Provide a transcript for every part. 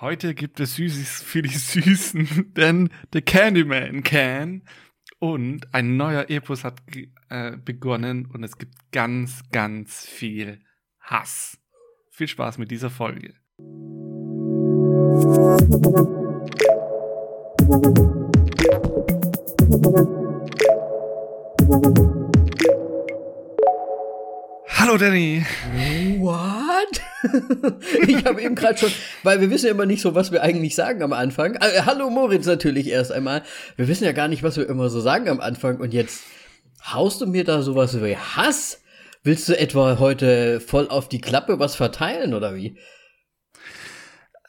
Heute gibt es Süßes für die Süßen, denn The Candyman can und ein neuer Epos hat äh, begonnen und es gibt ganz, ganz viel Hass. Viel Spaß mit dieser Folge. Hallo Danny. What? ich habe eben gerade schon, weil wir wissen ja immer nicht so, was wir eigentlich sagen am Anfang. Äh, hallo Moritz natürlich erst einmal. Wir wissen ja gar nicht, was wir immer so sagen am Anfang und jetzt haust du mir da sowas wie Hass? Willst du etwa heute voll auf die Klappe was verteilen oder wie?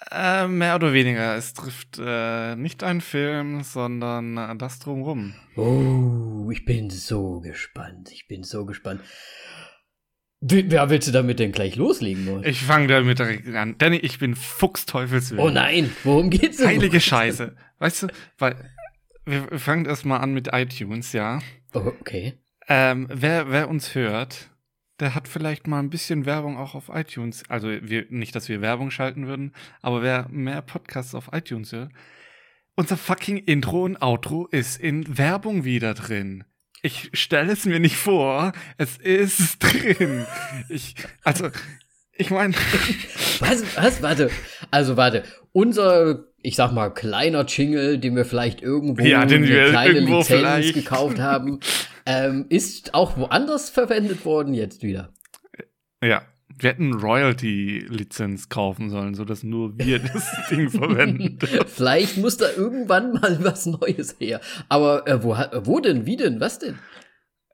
Äh, mehr oder weniger. Es trifft äh, nicht einen Film, sondern äh, das drumrum. Oh, ich bin so gespannt. Ich bin so gespannt. Wer willst du damit denn gleich loslegen? Wollen? Ich fange damit direkt an. Danny, ich bin Fuchsteufelswild. Oh nein, worum geht's denn? Heilige Scheiße. Weißt du, weil wir fangen erstmal an mit iTunes, ja. Oh, okay. Ähm, wer, wer uns hört, der hat vielleicht mal ein bisschen Werbung auch auf iTunes. Also wir, nicht, dass wir Werbung schalten würden, aber wer mehr Podcasts auf iTunes hört, unser fucking Intro und Outro ist in Werbung wieder drin. Ich stelle es mir nicht vor. Es ist drin. Ich, also, ich meine. Was, was, warte. Also, warte. Unser, ich sag mal, kleiner Jingle, den wir vielleicht irgendwo ja, den eine wir kleine irgendwo Lizenz vielleicht. gekauft haben, ähm, ist auch woanders verwendet worden jetzt wieder. Ja. Wir hätten Royalty-Lizenz kaufen sollen, sodass nur wir das Ding verwenden. Vielleicht muss da irgendwann mal was Neues her. Aber äh, wo, wo denn? Wie denn? Was denn?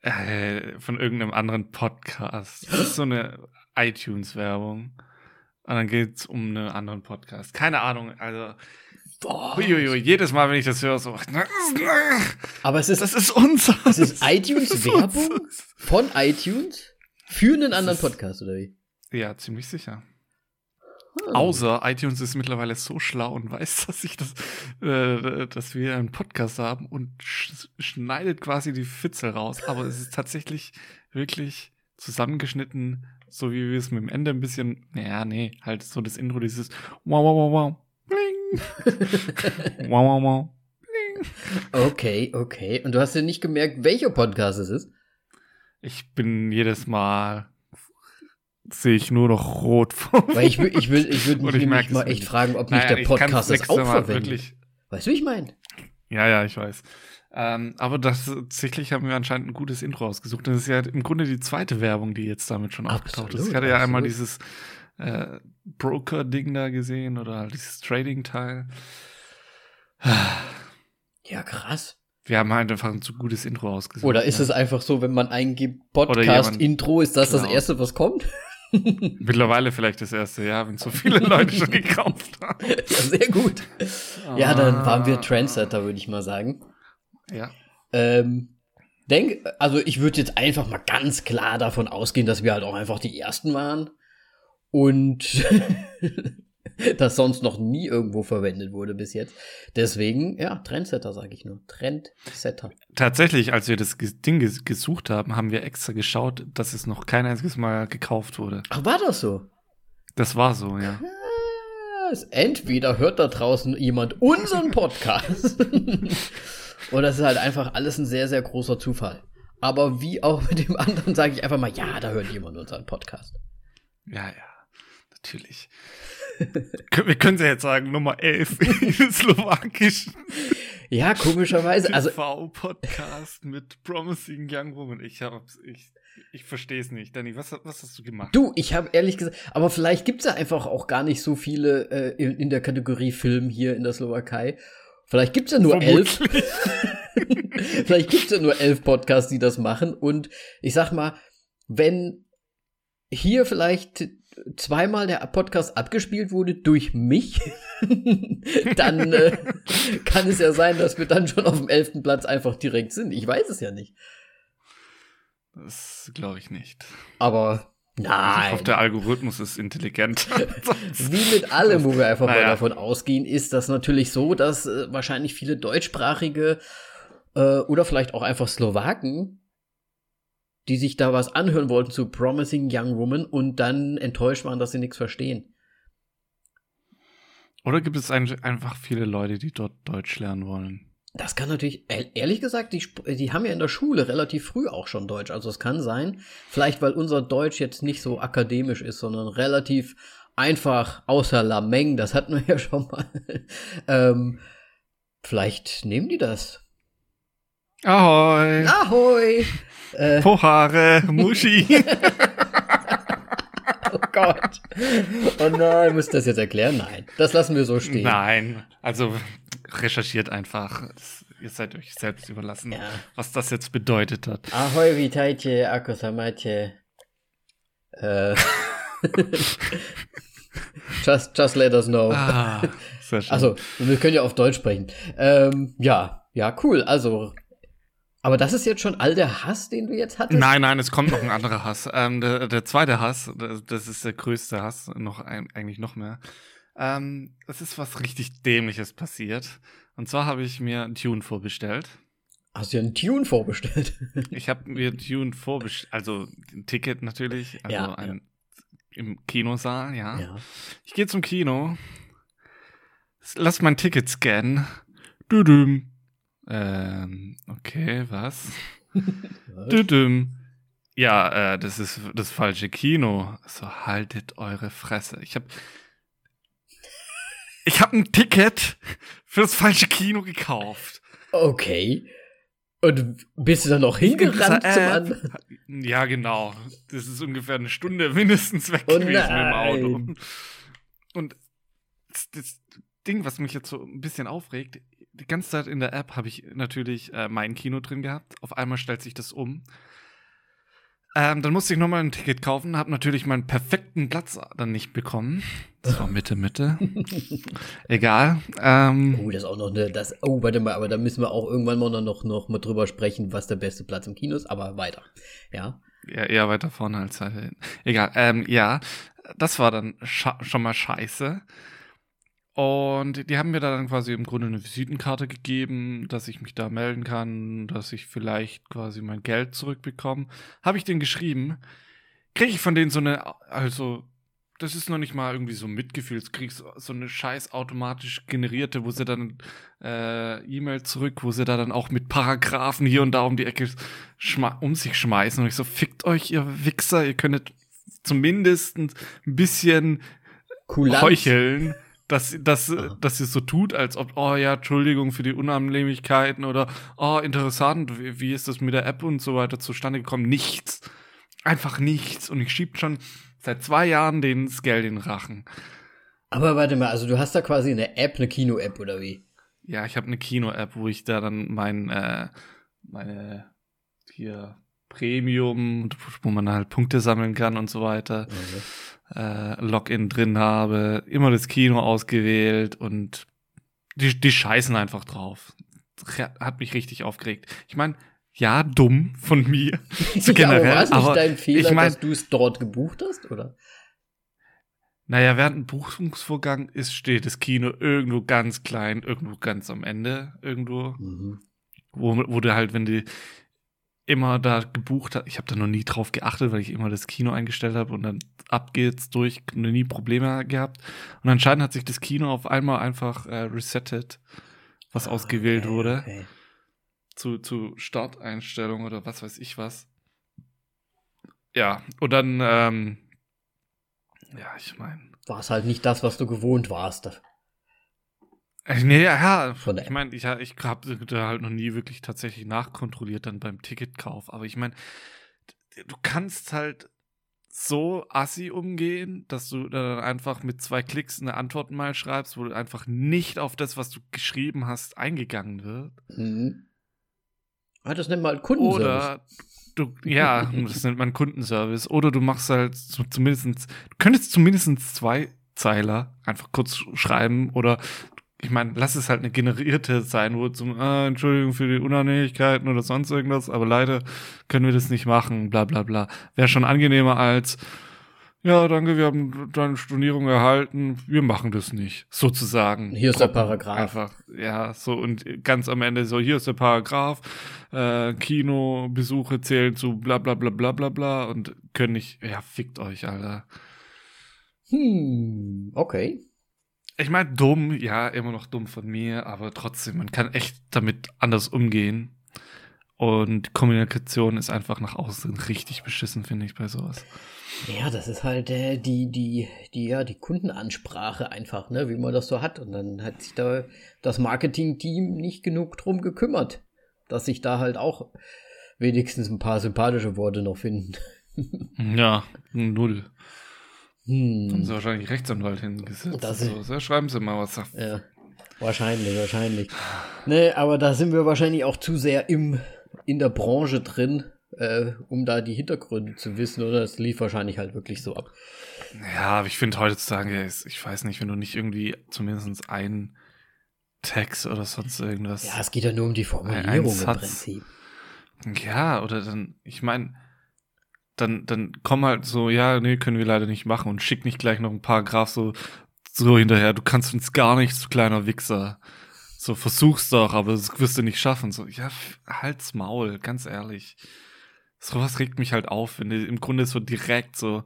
Äh, von irgendeinem anderen Podcast. Das ist so eine iTunes-Werbung. Und dann geht's um einen anderen Podcast. Keine Ahnung, also. Boah. Uiuiui, jedes Mal, wenn ich das höre, so. Aber es ist, Das ist unser. es ist iTunes-Werbung von iTunes für einen anderen Podcast, oder wie? Ja, ziemlich sicher. Hm. Außer iTunes ist mittlerweile so schlau und weiß, dass ich das, äh, dass wir einen Podcast haben und sch schneidet quasi die Fitzel raus. Aber es ist tatsächlich wirklich zusammengeschnitten, so wie wir es mit dem Ende ein bisschen, naja, nee, halt so das Intro, dieses wow, wow, wow, wow, bling, wow, wow, wow, bling. Okay, okay. Und du hast ja nicht gemerkt, welcher Podcast es ist? Ich bin jedes Mal, sehe ich nur noch rot vor. Weil ich, ich will, ich würde mich ich nämlich mal echt fragen, ob nicht Naja, der Podcast das auch verwendet. Weißt du, wie ich meine? Ja, ja, ich weiß. Ähm, aber das, tatsächlich haben wir anscheinend ein gutes Intro ausgesucht. Das ist ja im Grunde die zweite Werbung, die jetzt damit schon aufgetaucht ist. Absolut, Ich hatte ja einmal absolut. dieses äh, Broker-Ding da gesehen oder halt dieses Trading-Teil. Ja, krass. Wir haben halt einfach ein zu gutes Intro ausgesucht. Oder ist ja. es einfach so, wenn man eingibt, Podcast-Intro, ist das das klaut. Erste, was kommt? Mittlerweile vielleicht das erste Jahr, wenn so viele Leute schon gekauft haben. ja, sehr gut. Ja, dann waren wir Ah. Trendsetter, würde ich mal sagen. Ja. Ähm, denk, also ich würde jetzt einfach mal ganz klar davon ausgehen, dass wir halt auch einfach die Ersten waren. Und das sonst noch nie irgendwo verwendet wurde bis jetzt. Deswegen, ja, Trendsetter sage ich nur. Trendsetter. Tatsächlich, als wir das Ding ges- gesucht haben, haben wir extra geschaut, dass es noch kein einziges Mal gekauft wurde. Ach, war das so? Das war so, ja. Es- Entweder hört da draußen jemand unseren Podcast. Oder es ist halt einfach alles ein sehr, sehr großer Zufall. Aber wie auch mit dem anderen sage ich einfach mal, ja, da hört jemand unseren Podcast. Ja, ja, natürlich. Wir können ja jetzt sagen, Nummer 11 in Slowakisch. Ja, komischerweise. Also, TV-Podcast mit Promising Young Woman. Ich hab's, ich, ich verstehe es nicht. Danny, was, was hast du gemacht? du, ich habe ehrlich gesagt, aber vielleicht gibt's ja einfach auch gar nicht so viele äh, in, in der Kategorie Film hier in der Slowakei. Vielleicht gibt's ja nur elf. Vermutlich. Vielleicht gibt's ja nur elf Podcasts, die das machen. Und ich sag mal, wenn hier vielleicht zweimal der Podcast abgespielt wurde durch mich, dann äh, kann es ja sein, dass wir dann schon auf dem elften Platz einfach direkt sind. Ich weiß es ja nicht. Das glaube ich nicht. Aber Ich nein. hoffe, der Algorithmus ist intelligent. Wie mit allem, wo wir einfach mal Naja. davon ausgehen, ist das natürlich so, dass äh, wahrscheinlich viele deutschsprachige äh, oder vielleicht auch einfach Slowaken, die sich da was anhören wollten zu Promising Young Woman und dann enttäuscht waren, dass sie nichts verstehen. Oder gibt es ein, einfach viele Leute, die dort Deutsch lernen wollen? Das kann natürlich, ehrlich gesagt, die, die haben ja in der Schule relativ früh auch schon Deutsch. Also es kann sein, vielleicht weil unser Deutsch jetzt nicht so akademisch ist, sondern relativ einfach außer Lameng, das hatten wir ja schon mal. ähm, vielleicht nehmen die das. Ahoi. Ahoi. Äh, Pohare, Muschi. oh Gott. Oh nein, muss das jetzt erklären? Nein, das lassen wir so stehen. Nein, also recherchiert einfach. Ihr seid euch selbst überlassen, ja. was das jetzt bedeutet hat. Ahoi, witajcie, akosamacie. Äh. just, just let us know. Ah, sehr schön. Also, wir können ja auf Deutsch sprechen. Ähm, ja, ja, cool. Also, aber das ist jetzt schon all der Hass, den du jetzt hattest? Nein, nein, es kommt noch ein anderer Hass. Ähm, der, der zweite Hass, das ist der größte Hass, noch ein, eigentlich noch mehr. Ähm, es ist was richtig Dämliches passiert. Und zwar habe ich mir ein Tune vorbestellt. Hast du ja ein Tune vorbestellt? ich habe mir ein Tune vorbestellt, also ein Ticket natürlich, also ja, ein, ja. im Kinosaal, ja. ja. Ich gehe zum Kino, lass mein Ticket scannen. Düdüm. Ähm, okay, was? Düdüm. Ja, äh, das ist das falsche Kino. So haltet eure Fresse. Ich habe ich habe ein Ticket für das falsche Kino gekauft. Okay. Und bist du dann noch hingerannt zum anderen? Ja, genau. Das ist ungefähr eine Stunde mindestens weg oh gewesen im Auto. Und das, das, Ding, was mich jetzt so ein bisschen aufregt, die ganze Zeit in der App habe ich natürlich äh, mein Kino drin gehabt. Auf einmal stellt sich das um. Ähm, dann musste ich nochmal ein Ticket kaufen, habe natürlich meinen perfekten Platz dann nicht bekommen. Das war Mitte, Mitte. Egal. Ähm, oh, das ist auch noch eine, das, oh, warte mal, aber da müssen wir auch irgendwann mal noch, noch mal drüber sprechen, was der beste Platz im Kino ist, aber weiter. Ja. Ja, eher weiter vorne als weiter hinten. Egal. Ähm, ja, das war dann schon mal scheiße. Und die haben mir dann quasi im Grunde eine Visitenkarte gegeben, dass ich mich da melden kann, dass ich vielleicht quasi mein Geld zurückbekomme. Habe ich denen geschrieben, kriege ich von denen so eine, also das ist noch nicht mal irgendwie so Mitgefühl, du kriegst so eine scheiß automatisch generierte, wo sie dann äh, E-Mail zurück, wo sie da dann auch mit Paragraphen hier und da um die Ecke um sich schmeißen und ich so, fickt euch, ihr Wichser, ihr könntet zumindest ein bisschen Kulanz. heucheln dass, dass, dass sie so tut, als ob, oh ja, Entschuldigung für die Unannehmlichkeiten oder, oh, interessant, wie, wie ist das mit der App und so weiter zustande gekommen? Nichts. Einfach nichts. Und ich schieb schon seit zwei Jahren den Geld in den Rachen. Aber warte mal, also du hast da quasi eine App, eine Kino-App oder wie? Ja, ich habe eine Kino-App, wo ich da dann mein, äh, meine hier Premium, wo man halt Punkte sammeln kann und so weiter. Okay äh, Login drin habe, immer das Kino ausgewählt und die, die scheißen einfach drauf. Hat mich richtig aufgeregt. Ich meine, ja, dumm von mir. so generell. ja, aber war nicht dein Fehler, ich mein, dass du es dort gebucht hast, oder? Naja, während dem Buchungsvorgang ist, steht das Kino irgendwo ganz klein, irgendwo ganz am Ende, irgendwo. Mhm. Wo, wo du halt, wenn die immer da gebucht hat. Ich habe da noch nie drauf geachtet, weil ich immer das Kino eingestellt habe und dann ab geht's durch, noch nie Probleme gehabt. Und anscheinend hat sich das Kino auf einmal einfach äh, resettet, was oh, ausgewählt okay, wurde. Okay. Zu, zu Starteinstellung oder was weiß ich was. Ja, und dann, ähm, ja, ich meine. War es halt nicht das, was du gewohnt warst. Äh, nee, ja, ich meine, ich, ich habe da halt noch nie wirklich tatsächlich nachkontrolliert dann beim Ticketkauf. Aber ich meine, du kannst halt so assi umgehen, dass du dann einfach mit zwei Klicks eine Antwort mal schreibst, wo du einfach nicht auf das, was du geschrieben hast, eingegangen wird. Mhm. Ah, das nennt man Kundenservice. Oder du, ja, das nennt man Kundenservice. Oder du machst halt so zumindest, du könntest zumindest zwei Zeiler einfach kurz schreiben oder ich meine, lass es halt eine generierte sein, wo zum, ah, Entschuldigung für die Unannehmlichkeiten oder sonst irgendwas, aber leider können wir das nicht machen, bla bla bla. Wäre schon angenehmer als, ja, danke, wir haben deine Stornierung erhalten, wir machen das nicht, sozusagen. Hier ist der Paragraph. Einfach, ja, so und ganz am Ende so, hier ist der Paragraph, äh, Kinobesuche zählen zu bla bla bla bla bla bla und können nicht, ja, fickt euch, Alter. Hm, okay. Ich meine, dumm, ja, immer noch dumm von mir, aber trotzdem, man kann echt damit anders umgehen. Und Kommunikation ist einfach nach außen richtig beschissen, finde ich, bei sowas. Ja, das ist halt äh, die, die, die, ja, die Kundenansprache einfach, ne, wie man das so hat. Und dann hat sich da das Marketing-Team nicht genug drum gekümmert, dass sich da halt auch wenigstens ein paar sympathische Worte noch finden. ja, null. Hm. Haben sie wahrscheinlich Rechtsanwalt hingesetzt. Das so. so, schreiben sie mal was. Ja, wahrscheinlich, wahrscheinlich. Nee, aber da sind wir wahrscheinlich auch zu sehr im, in der Branche drin, äh, um da die Hintergründe zu wissen, oder? Es lief wahrscheinlich halt wirklich so ab. Ja, aber ich finde heutzutage, ich weiß nicht, wenn du nicht irgendwie zumindest ein Text oder sonst irgendwas. Ja, es geht ja nur um die Formulierung im Prinzip. Ja, oder dann, ich meine, dann, dann komm halt so, ja, nee, können wir leider nicht machen und schick nicht gleich noch ein Paragraph so, so hinterher, du kannst uns gar nichts, du kleiner Wichser. So, versuch's doch, aber das wirst du nicht schaffen. So, ja, halt's Maul, ganz ehrlich. Sowas regt mich halt auf, wenn du im Grunde so direkt so,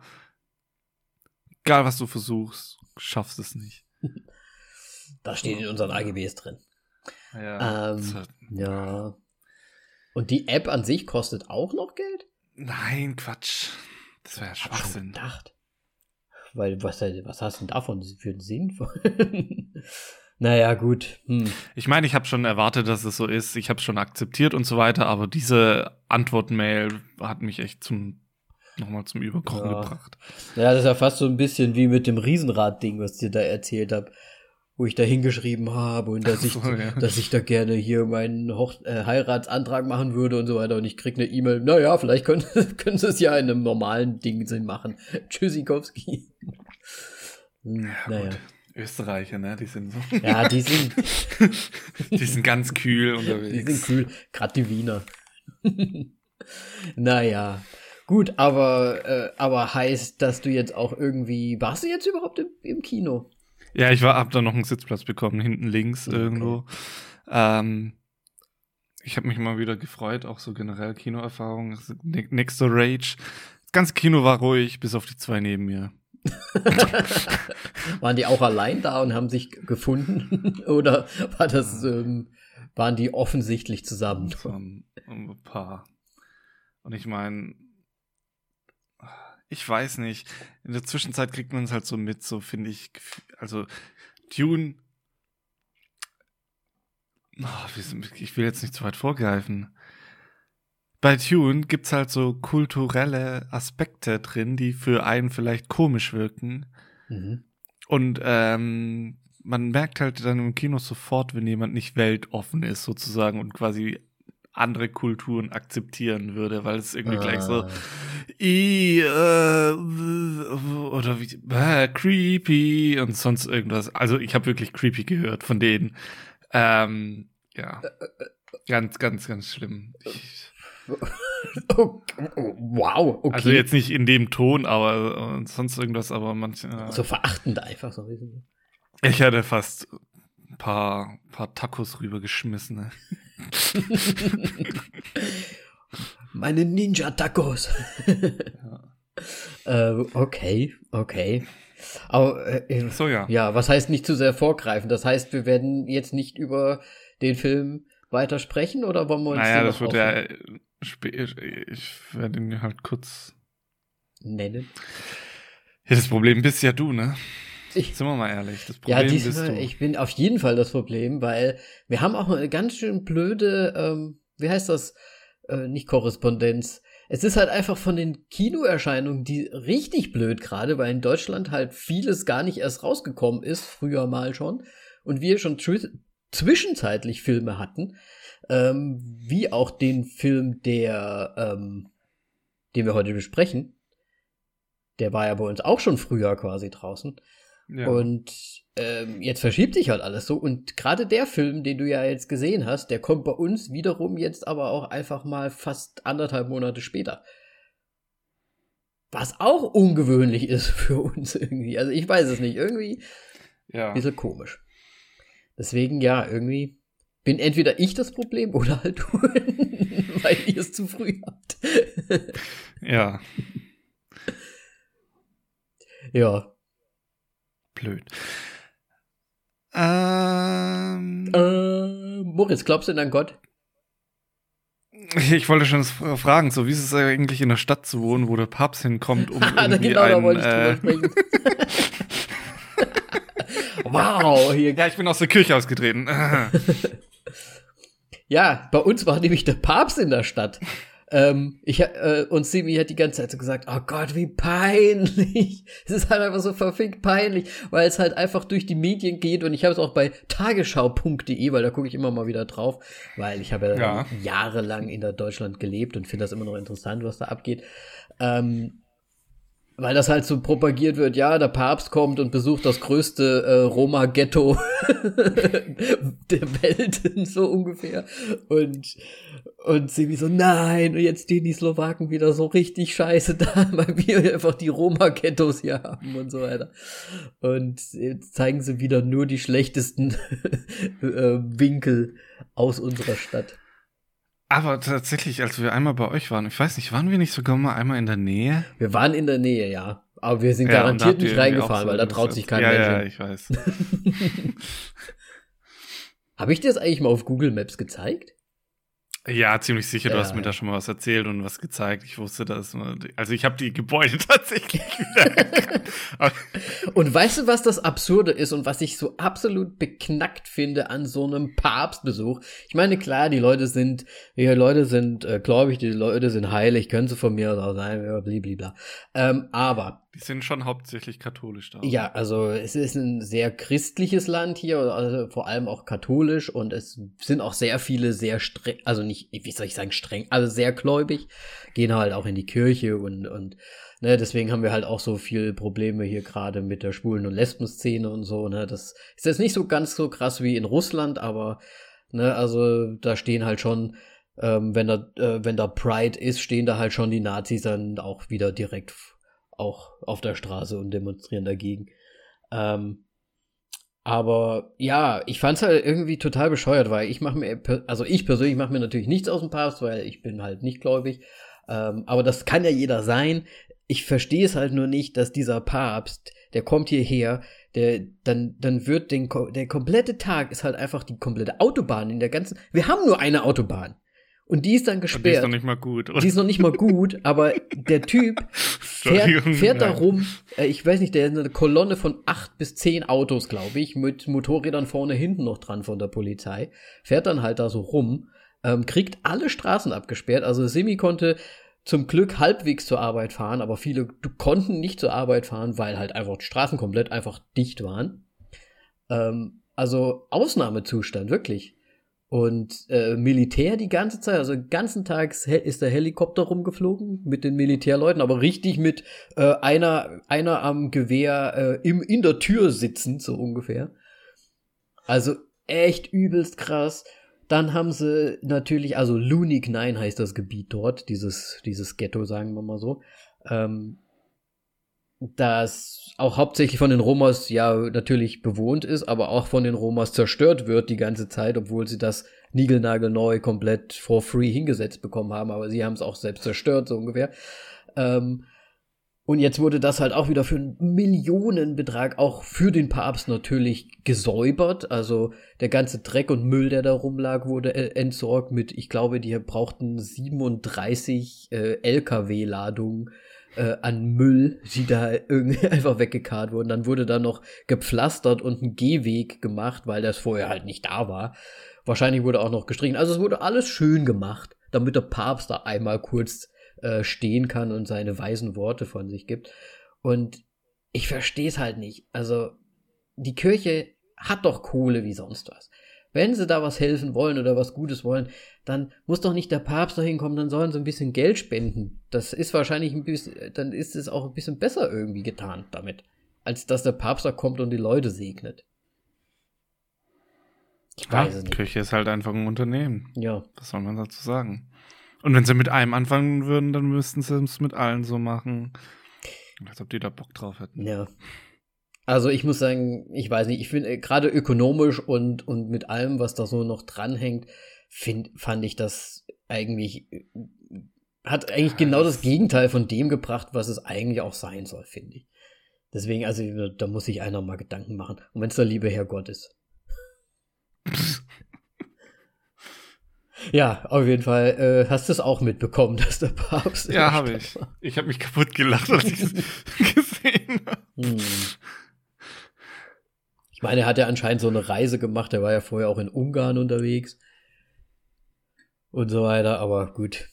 egal was du versuchst, schaffst es nicht. Das steht in unseren AGBs drin. Ja. Ähm, ja. Und die App an sich kostet auch noch Geld? Nein, Quatsch. Das wäre ja Schwachsinn. Gedacht. Weil, was, was hast du denn davon für einen Sinn? naja, gut. Hm. Ich meine, ich habe schon erwartet, dass es so ist. Ich habe es schon akzeptiert und so weiter, aber diese Antwort-Mail hat mich echt zum nochmal zum Überkochen ja. gebracht. Ja, das ist ja fast so ein bisschen wie mit dem Riesenrad-Ding, was ich dir da erzählt habe wo ich da hingeschrieben habe und dass ich, so, ja. dass ich da gerne hier meinen Hoch äh, Heiratsantrag machen würde und so weiter und ich krieg eine E-Mail, naja, vielleicht können, können sie es ja in einem normalen Ding Sinn machen. Tschüssikowski. Hm, ja, naja. Gut. Österreicher, ne? Die sind so. Ja, die sind. die sind ganz kühl unterwegs. Die sind kühl, gerade die Wiener. naja. Gut, aber, äh, aber heißt, dass du jetzt auch irgendwie. Warst du jetzt überhaupt im, im Kino? Ja, ich war, hab da noch einen Sitzplatz bekommen, hinten links okay. irgendwo. Ähm, ich habe mich mal wieder gefreut, auch so generell Kinoerfahrung. Next to Rage. Das ganze Kino war ruhig, bis auf die zwei neben mir. waren die auch allein da und haben sich gefunden? Oder war das, ähm, waren die offensichtlich zusammen? Ein, ein paar. Und ich meine, ich weiß nicht. In der Zwischenzeit kriegt man es halt so mit, so finde ich. Also, Dune. Oh, ich will jetzt nicht zu weit vorgreifen. Bei Tune gibt's halt so kulturelle Aspekte drin, die für einen vielleicht komisch wirken. Mhm. Und ähm, man merkt halt dann im Kino sofort, wenn jemand nicht weltoffen ist, sozusagen, und quasi andere Kulturen akzeptieren würde, weil es irgendwie ah. gleich so ah. I, äh, oder wie äh, creepy und sonst irgendwas. Also ich habe wirklich creepy gehört von denen. Ähm, ja, ganz, ganz, ganz schlimm. Ich, Oh, oh, wow, okay. Also jetzt nicht in dem Ton, aber sonst irgendwas, aber manche. Äh, so verachtend einfach so. Ich hatte fast ein paar, paar Tacos rübergeschmissen. Ne? Meine Ninja-Tacos. ja. äh, okay, okay. Aber, äh, so, ja. Ja, was heißt nicht zu sehr vorgreifen? Das heißt, wir werden jetzt nicht über den Film weiter sprechen oder wollen wir uns Naja, das wird ja. Ich werde ihn halt kurz nennen. Ja, das Problem bist ja du, ne? Ich, Sind wir mal ehrlich, das Problem ja, diesmal, ich bin auf jeden Fall das Problem, weil wir haben auch eine ganz schön blöde, ähm, wie heißt das, äh, nicht Korrespondenz. Es ist halt einfach von den Kinoerscheinungen, die richtig blöd gerade, weil in Deutschland halt vieles gar nicht erst rausgekommen ist, früher mal schon, und wir schon zwischenzeitlich Filme hatten, ähm, wie auch den Film, der, ähm, den wir heute besprechen. Der war ja bei uns auch schon früher quasi draußen. Ja. Und ähm, jetzt verschiebt sich halt alles so. Und gerade der Film, den du ja jetzt gesehen hast, der kommt bei uns wiederum jetzt aber auch einfach mal fast anderthalb Monate später. Was auch ungewöhnlich ist für uns irgendwie. Also ich weiß es nicht. Irgendwie ja. ein bisschen komisch. Deswegen, ja, irgendwie bin entweder ich das Problem oder halt du, weil ihr es zu früh habt. ja. Ja, blöd. Ähm, äh, Moritz, glaubst du denn an Gott? Ich wollte schon fragen, so wie ist es eigentlich in der Stadt zu wohnen, wo der Papst hinkommt, um ah, irgendwie genau, einen, da wollte ich drüber äh, sprechen. wow, hier. Ja, ich bin aus der Kirche ausgetreten. ja, bei uns war nämlich der Papst in der Stadt. Ähm, ich, äh, und Simi hat die ganze Zeit so gesagt, oh Gott, wie peinlich. Es ist halt einfach so verfickt peinlich, weil es halt einfach durch die Medien geht und ich habe es auch bei tagesschau.de, weil da gucke ich immer mal wieder drauf, weil ich habe ja, Ja. jahrelang in der Deutschland gelebt und finde das immer noch interessant, was da abgeht. Ähm, weil das halt so propagiert wird, ja, der Papst kommt und besucht das größte äh, Roma-Ghetto der Welt, so ungefähr. Und, und sie so, nein, und jetzt stehen die Slowaken wieder so richtig scheiße da, weil wir einfach die Roma-Ghettos hier haben und so weiter. Und jetzt zeigen sie wieder nur die schlechtesten äh, Winkel aus unserer Stadt. Aber tatsächlich, als wir einmal bei euch waren, ich weiß nicht, waren wir nicht sogar mal einmal in der Nähe? Wir waren in der Nähe, ja. Aber wir sind Ja, garantiert nicht reingefahren, so weil da traut sich kein. Ja, Mensch ja, ich weiß. Habe ich dir das eigentlich mal auf Google Maps gezeigt? Ja, ziemlich sicher, du Ja, hast mir ja. da schon mal was erzählt und was gezeigt. Ich wusste das. Also ich habe die Gebäude tatsächlich wieder Und weißt du, was das Absurde ist und was ich so absolut beknackt finde an so einem Papstbesuch? Ich meine, klar, die Leute sind, die Leute sind äh, gläubig, die Leute sind heilig, können sie von mir aus sein, blablabla. Ähm, aber Die sind schon hauptsächlich katholisch da. Ja, also es ist ein sehr christliches Land hier, also vor allem auch katholisch und es sind auch sehr viele sehr streng, also nicht, wie soll ich sagen, streng, also sehr gläubig, gehen halt auch in die Kirche und, und ne, deswegen haben wir halt auch so viele Probleme hier gerade mit der Schwulen- und Lesben-Szene und so, ne, das ist jetzt nicht so ganz so krass wie in Russland, aber, ne, also da stehen halt schon, ähm, wenn da, äh, wenn da Pride ist, stehen da halt schon die Nazis dann auch wieder direkt auch auf der Straße und demonstrieren dagegen. Ähm, aber ja, ich fand's halt irgendwie total bescheuert, weil ich mache mir, also ich persönlich mache mir natürlich nichts aus dem Papst, weil ich bin halt nicht gläubig. Ähm, aber das kann ja jeder sein. Ich verstehe es halt nur nicht, dass dieser Papst, der kommt hierher, der dann dann wird den der komplette Tag ist halt einfach die komplette Autobahn in der ganzen. Wir haben nur eine Autobahn und die ist dann Und die ist gesperrt. noch nicht mal gut. Oder? Die ist noch nicht mal gut, aber der Typ fährt, fährt da rum, äh, ich weiß nicht, der ist eine Kolonne von acht bis zehn Autos, glaube ich, mit Motorrädern vorne hinten noch dran von der Polizei, fährt dann halt da so rum, ähm, kriegt alle Straßen abgesperrt, also Simi konnte zum Glück halbwegs zur Arbeit fahren, aber viele konnten nicht zur Arbeit fahren, weil halt einfach die Straßen komplett einfach dicht waren. Ähm, also Ausnahmezustand, wirklich. Und äh, Militär die ganze Zeit, also ganzen Tag ist ist der Helikopter rumgeflogen mit den Militärleuten, aber richtig mit äh, einer, einer am Gewehr äh, im, in der Tür sitzend, so ungefähr. Also echt übelst krass. Dann haben sie natürlich, also Lunik 9 heißt das Gebiet dort, dieses, dieses Ghetto, sagen wir mal so. Ähm, das auch hauptsächlich von den Romas ja natürlich bewohnt ist, aber auch von den Romas zerstört wird die ganze Zeit, obwohl sie das niegelnagelneu komplett for free hingesetzt bekommen haben, aber sie haben es auch selbst zerstört, so ungefähr. Ähm, und jetzt wurde das halt auch wieder für einen Millionenbetrag auch für den Papst natürlich gesäubert. Also der ganze Dreck und Müll, der da rumlag, wurde entsorgt mit, ich glaube, die brauchten 37 äh, LKW-Ladungen äh, an Müll, die da irgendwie einfach weggekarrt wurden. Dann wurde da noch gepflastert und ein Gehweg gemacht, weil das vorher halt nicht da war. Wahrscheinlich wurde auch noch gestrichen. Also es wurde alles schön gemacht, damit der Papst da einmal kurz äh, stehen kann und seine weisen Worte von sich gibt. Und ich verstehe es halt nicht. Also die Kirche hat doch Kohle wie sonst was. Wenn sie da was helfen wollen oder was Gutes wollen, dann muss doch nicht der Papst da hinkommen, dann sollen sie ein bisschen Geld spenden. Das ist wahrscheinlich ein bisschen, dann ist es auch ein bisschen besser irgendwie getan damit, als dass der Papst da kommt und die Leute segnet. Ich Ja, weiß es nicht. Kirche ist halt einfach ein Unternehmen. Ja, Was soll man dazu sagen? Und wenn sie mit einem anfangen würden, dann müssten sie es mit allen so machen. Als ob die da Bock drauf hätten. Ja. Also ich muss sagen, ich weiß nicht, ich finde äh, gerade ökonomisch und, und mit allem, was da so noch dranhängt, find, fand ich das eigentlich, äh, hat eigentlich genau das Gegenteil von dem gebracht, was es eigentlich auch sein soll, finde ich. Deswegen, also da muss sich einer mal Gedanken machen. Und wenn es der liebe Herr Gott ist. Ja, auf jeden Fall. Äh, hast du es auch mitbekommen, dass der Papst. Ja, habe ich. war? Ich habe mich kaputt gelacht, als ich es gesehen habe. Hm. Ich meine, er hat ja anscheinend so eine Reise gemacht. Er war ja vorher auch in Ungarn unterwegs. Und so weiter, aber gut.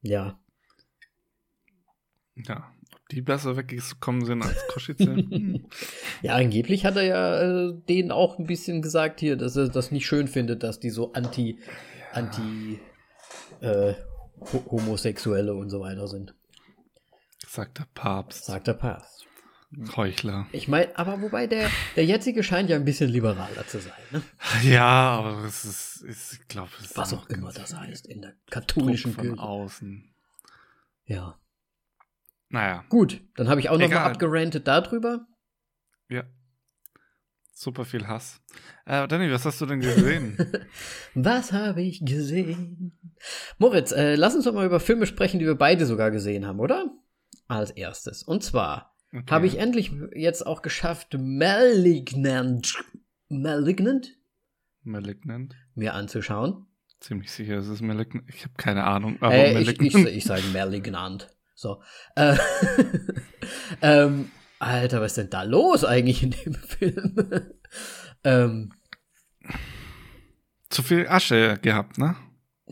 Ja. Ja, ob die besser weggekommen sind als Koschice? Hm. Ja, angeblich hat er ja äh, denen auch ein bisschen gesagt hier, dass er das nicht schön findet, dass die so anti, anti äh, ho Homosexuelle und so weiter sind. Sagt der Papst. Sagt der Papst. Heuchler. Ich meine, aber wobei der, der jetzige scheint ja ein bisschen liberaler zu sein, ne? Ja, aber es ist, ist ich glaube, Was auch immer das heißt in der Druck katholischen von Kirche. außen. Ja. Naja, Gut, dann habe ich auch noch mal Egal. abgerantet darüber. ja. Super viel Hass. Äh, Danny, was hast du denn gesehen? Was habe ich gesehen? Moritz, äh, lass uns doch mal über Filme sprechen, die wir beide sogar gesehen haben, oder? Als erstes. Und zwar Okay. habe ich endlich jetzt auch geschafft, Malignant, Malignant Malignant? mir anzuschauen. Ziemlich sicher, es ist Malignant. Ich habe keine Ahnung, aber Äh, ich, Malignant. ich, ich sage Malignant. So. Äh, ähm, Alter, was ist denn da los eigentlich in dem Film? ähm, Zu viel Asche gehabt, ne?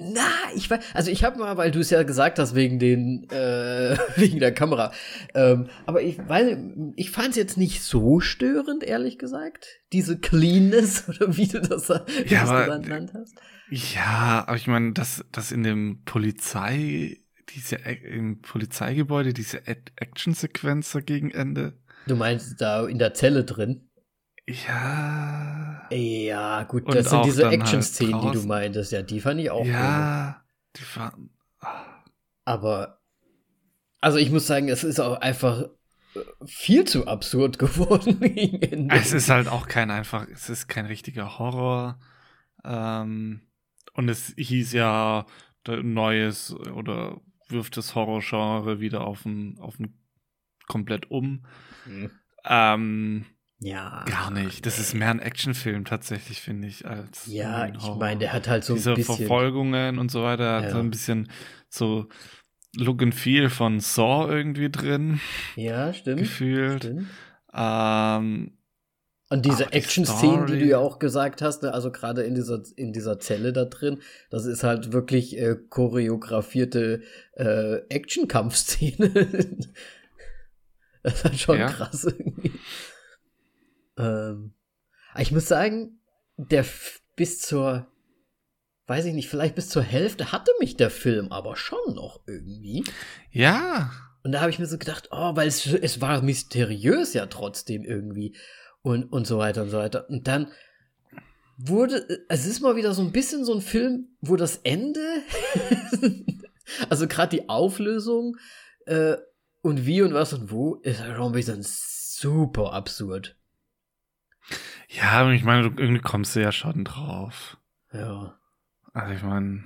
Na, ich weiß, also ich habe mal, weil du es ja gesagt hast wegen den, äh, wegen der Kamera. Ähm, aber ich weiß, ich fand es jetzt nicht so störend, ehrlich gesagt. Diese Cleanness oder wie du das, wie Ja, aber- genannt genannt hast. Ja, aber ich meine, dass das in dem Polizei, diese im Polizeigebäude, diese Actionsequenz da gegen Ende. Du meinst da in der Zelle drin? Ja. Ja, gut, Und das sind diese halt Action-Szenen, die du meintest. Ja, die fand ich auch cool. ja. Die war, Aber, also ich muss sagen, es ist auch einfach äh, viel zu absurd geworden es ist halt auch kein einfach, es ist kein richtiger Horror. Ähm, und es hieß ja neues oder wirft das Horrorgenre wieder auf ein, auf ein komplett um. Hm. Ähm, Ja. gar nicht. Das ist mehr ein Actionfilm tatsächlich, finde ich, als Ja, ich meine, der hat halt so Diese ein bisschen. Verfolgungen und so weiter, hat Ja. so ein bisschen so Look and Feel von Saw irgendwie drin, Ja, stimmt. gefühlt. stimmt. Ähm, Und diese Action-Szenen, die du ja auch gesagt hast, ne, also gerade in dieser, in dieser Zelle da drin, das ist halt wirklich äh, choreografierte äh, Action-Kampfszene. das ist halt schon Ja. krass irgendwie. Ähm, ich muss sagen, der F bis zur, weiß ich nicht, vielleicht bis zur Hälfte hatte mich der Film aber schon noch irgendwie. ja, Und da habe ich mir so gedacht, oh, weil es, es war mysteriös ja trotzdem irgendwie und, und so weiter und so weiter. Und dann wurde, es ist mal wieder so ein bisschen so ein Film, wo das Ende, also gerade die Auflösung äh, und wie und was und wo, ist halt schon ein bisschen super absurd. Ja, ich meine, du, irgendwie kommst du ja schon drauf. Ja. Also ich meine,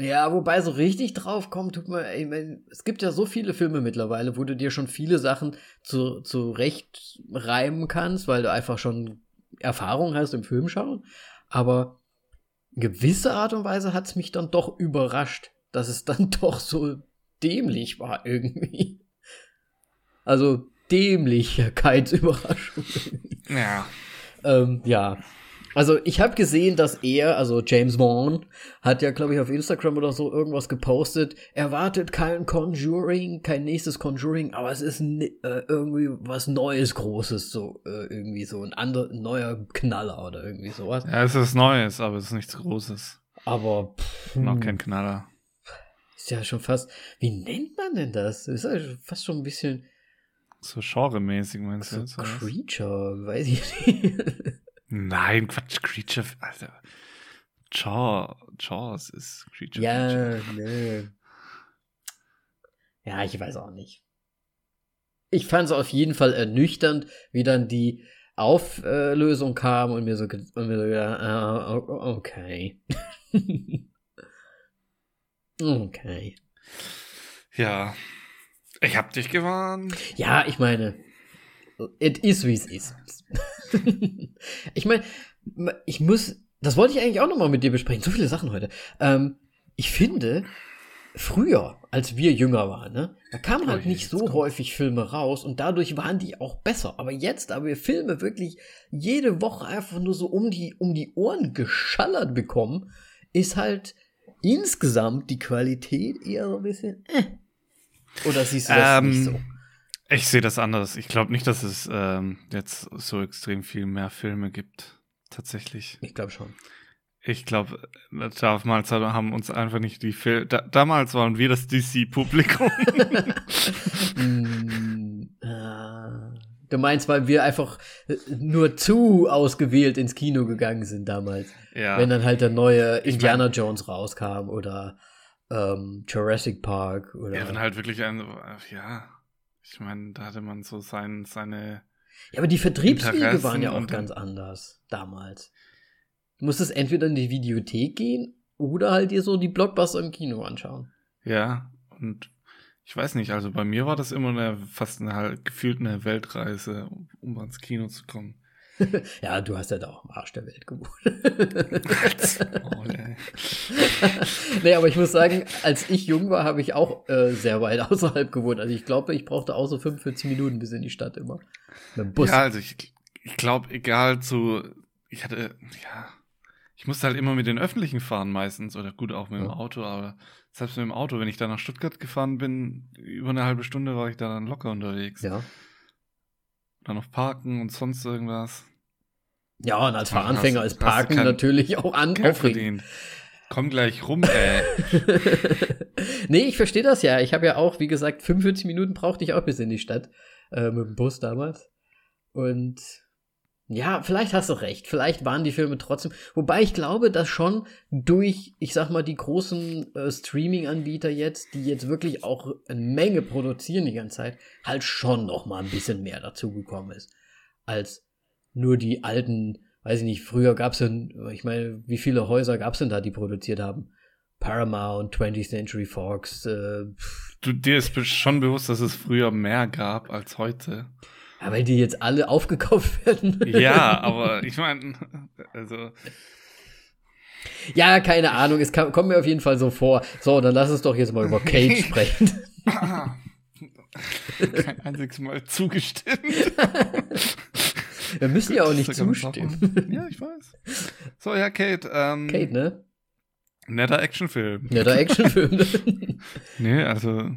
Ja, wobei so richtig drauf kommt, tut man, ich mein, es gibt ja so viele Filme mittlerweile, wo du dir schon viele Sachen zu, zurecht reimen kannst, weil du einfach schon Erfahrung hast im Filmschauen. Aber in gewisser Art und Weise hat es mich dann doch überrascht, dass es dann doch so dämlich war irgendwie. Also Dämlichkeitsüberraschung. ja, Ähm, ja. Also ich habe gesehen, dass er, also James Vaughn, hat ja, glaube ich, auf Instagram oder so irgendwas gepostet. Erwartet kein Conjuring, kein nächstes Conjuring, aber es ist äh, irgendwie was Neues, Großes, so äh, irgendwie so ein anderer, neuer Knaller oder irgendwie sowas. ja, es ist Neues, aber es ist nichts Großes. Aber pff, Noch hm, kein Knaller. ist ja schon fast, wie nennt man denn das? Ist ja fast schon ein bisschen So genremäßig meinst du so jetzt? oder was? Creature, weiß ich nicht. Nein, Quatsch, Creature, Alter. Jaw, Jaws ist Creature. Ja, Feature. nee. Ja, ich weiß auch nicht. Ich fand es auf jeden Fall ernüchternd, wie dann die Auflösung kam und mir so, und mir so ja, o- okay. okay. Ja. Ich hab dich gewarnt. Ja, ich meine, it is wie es ist. ich meine, ich muss das wollte ich eigentlich auch nochmal mit dir besprechen. So viele Sachen heute. Ähm, ich finde, früher, als wir jünger waren, ne, da kamen halt Oh nicht so kommt's. häufig Filme raus und dadurch waren die auch besser. Aber jetzt, da wir Filme wirklich jede Woche einfach nur so um die, um die Ohren geschallert bekommen, ist halt insgesamt die Qualität eher so ein bisschen, äh. Oder siehst du das Ähm, nicht so? Ich sehe das anders. Ich glaube nicht, dass es ähm, jetzt so extrem viel mehr Filme gibt. Tatsächlich. Ich glaube schon. Ich glaube, damals haben uns einfach nicht die Filme. Da, damals waren wir das DC-Publikum. Mm, ah. Du meinst, weil wir einfach äh, nur zu ausgewählt ins Kino gegangen sind damals. ja. Wenn dann halt der neue Ich Indiana Jones rauskam oder ähm, Jurassic Park oder. ja, wenn halt wirklich ein. Ja. Ich meine, da hatte man so sein, seine. Ja, aber die Vertriebswege waren ja auch ganz anders damals. Du musstest entweder in die Videothek gehen oder halt dir so die Blockbuster im Kino anschauen. Ja. Und ich weiß nicht, also bei mir war das immer eine, fast eine halt gefühlt eine Weltreise, um, um ans Kino zu kommen. Ja, du hast ja da auch im Arsch der Welt gewohnt. Oh, nee, aber ich muss sagen, als ich jung war, habe ich auch äh, sehr weit außerhalb gewohnt. Also ich glaube, ich brauchte auch so 45 Minuten bis in die Stadt immer. Mit dem Bus. Ja, also ich, ich glaube, egal zu, ich hatte, ja, ich musste halt immer mit den Öffentlichen fahren meistens oder gut auch mit dem Ja. Auto, aber selbst mit dem Auto, wenn ich da nach Stuttgart gefahren bin, über eine halbe Stunde war ich da dann locker unterwegs. ja. Dann noch parken und sonst irgendwas. Ja, und als Fahranfänger ist Parken natürlich auch an aufregend. Komm gleich rum, ey. nee, ich verstehe das ja. Ich habe ja auch, wie gesagt, 45 Minuten brauchte ich auch bis in die Stadt äh, mit dem Bus damals. Und ja, vielleicht hast du recht. Vielleicht waren die Filme trotzdem. Wobei ich glaube, dass schon durch, ich sag mal, die großen äh, Streaming-Anbieter jetzt, die jetzt wirklich auch eine Menge produzieren die ganze Zeit, halt schon noch mal ein bisschen mehr dazugekommen ist. Als nur die alten, weiß ich nicht, früher gab es denn, ich meine, wie viele Häuser gab es denn da, die produziert haben? Paramount, 20th Century Fox, äh, Du, dir ist schon bewusst, dass es früher mehr gab als heute. ja, weil die jetzt alle aufgekauft werden. Ja, aber ich meine, also, ja, keine Ahnung, es kam, kommt mir auf jeden Fall so vor. So, dann lass uns doch jetzt mal über Cage sprechen. kein einziges Mal zugestimmt. Wir müssen ja auch nicht zustimmen. Ja, ich weiß. So, ja, Kate. Ähm, Kate, ne? Netter Actionfilm. Der Actionfilm. Nee, also.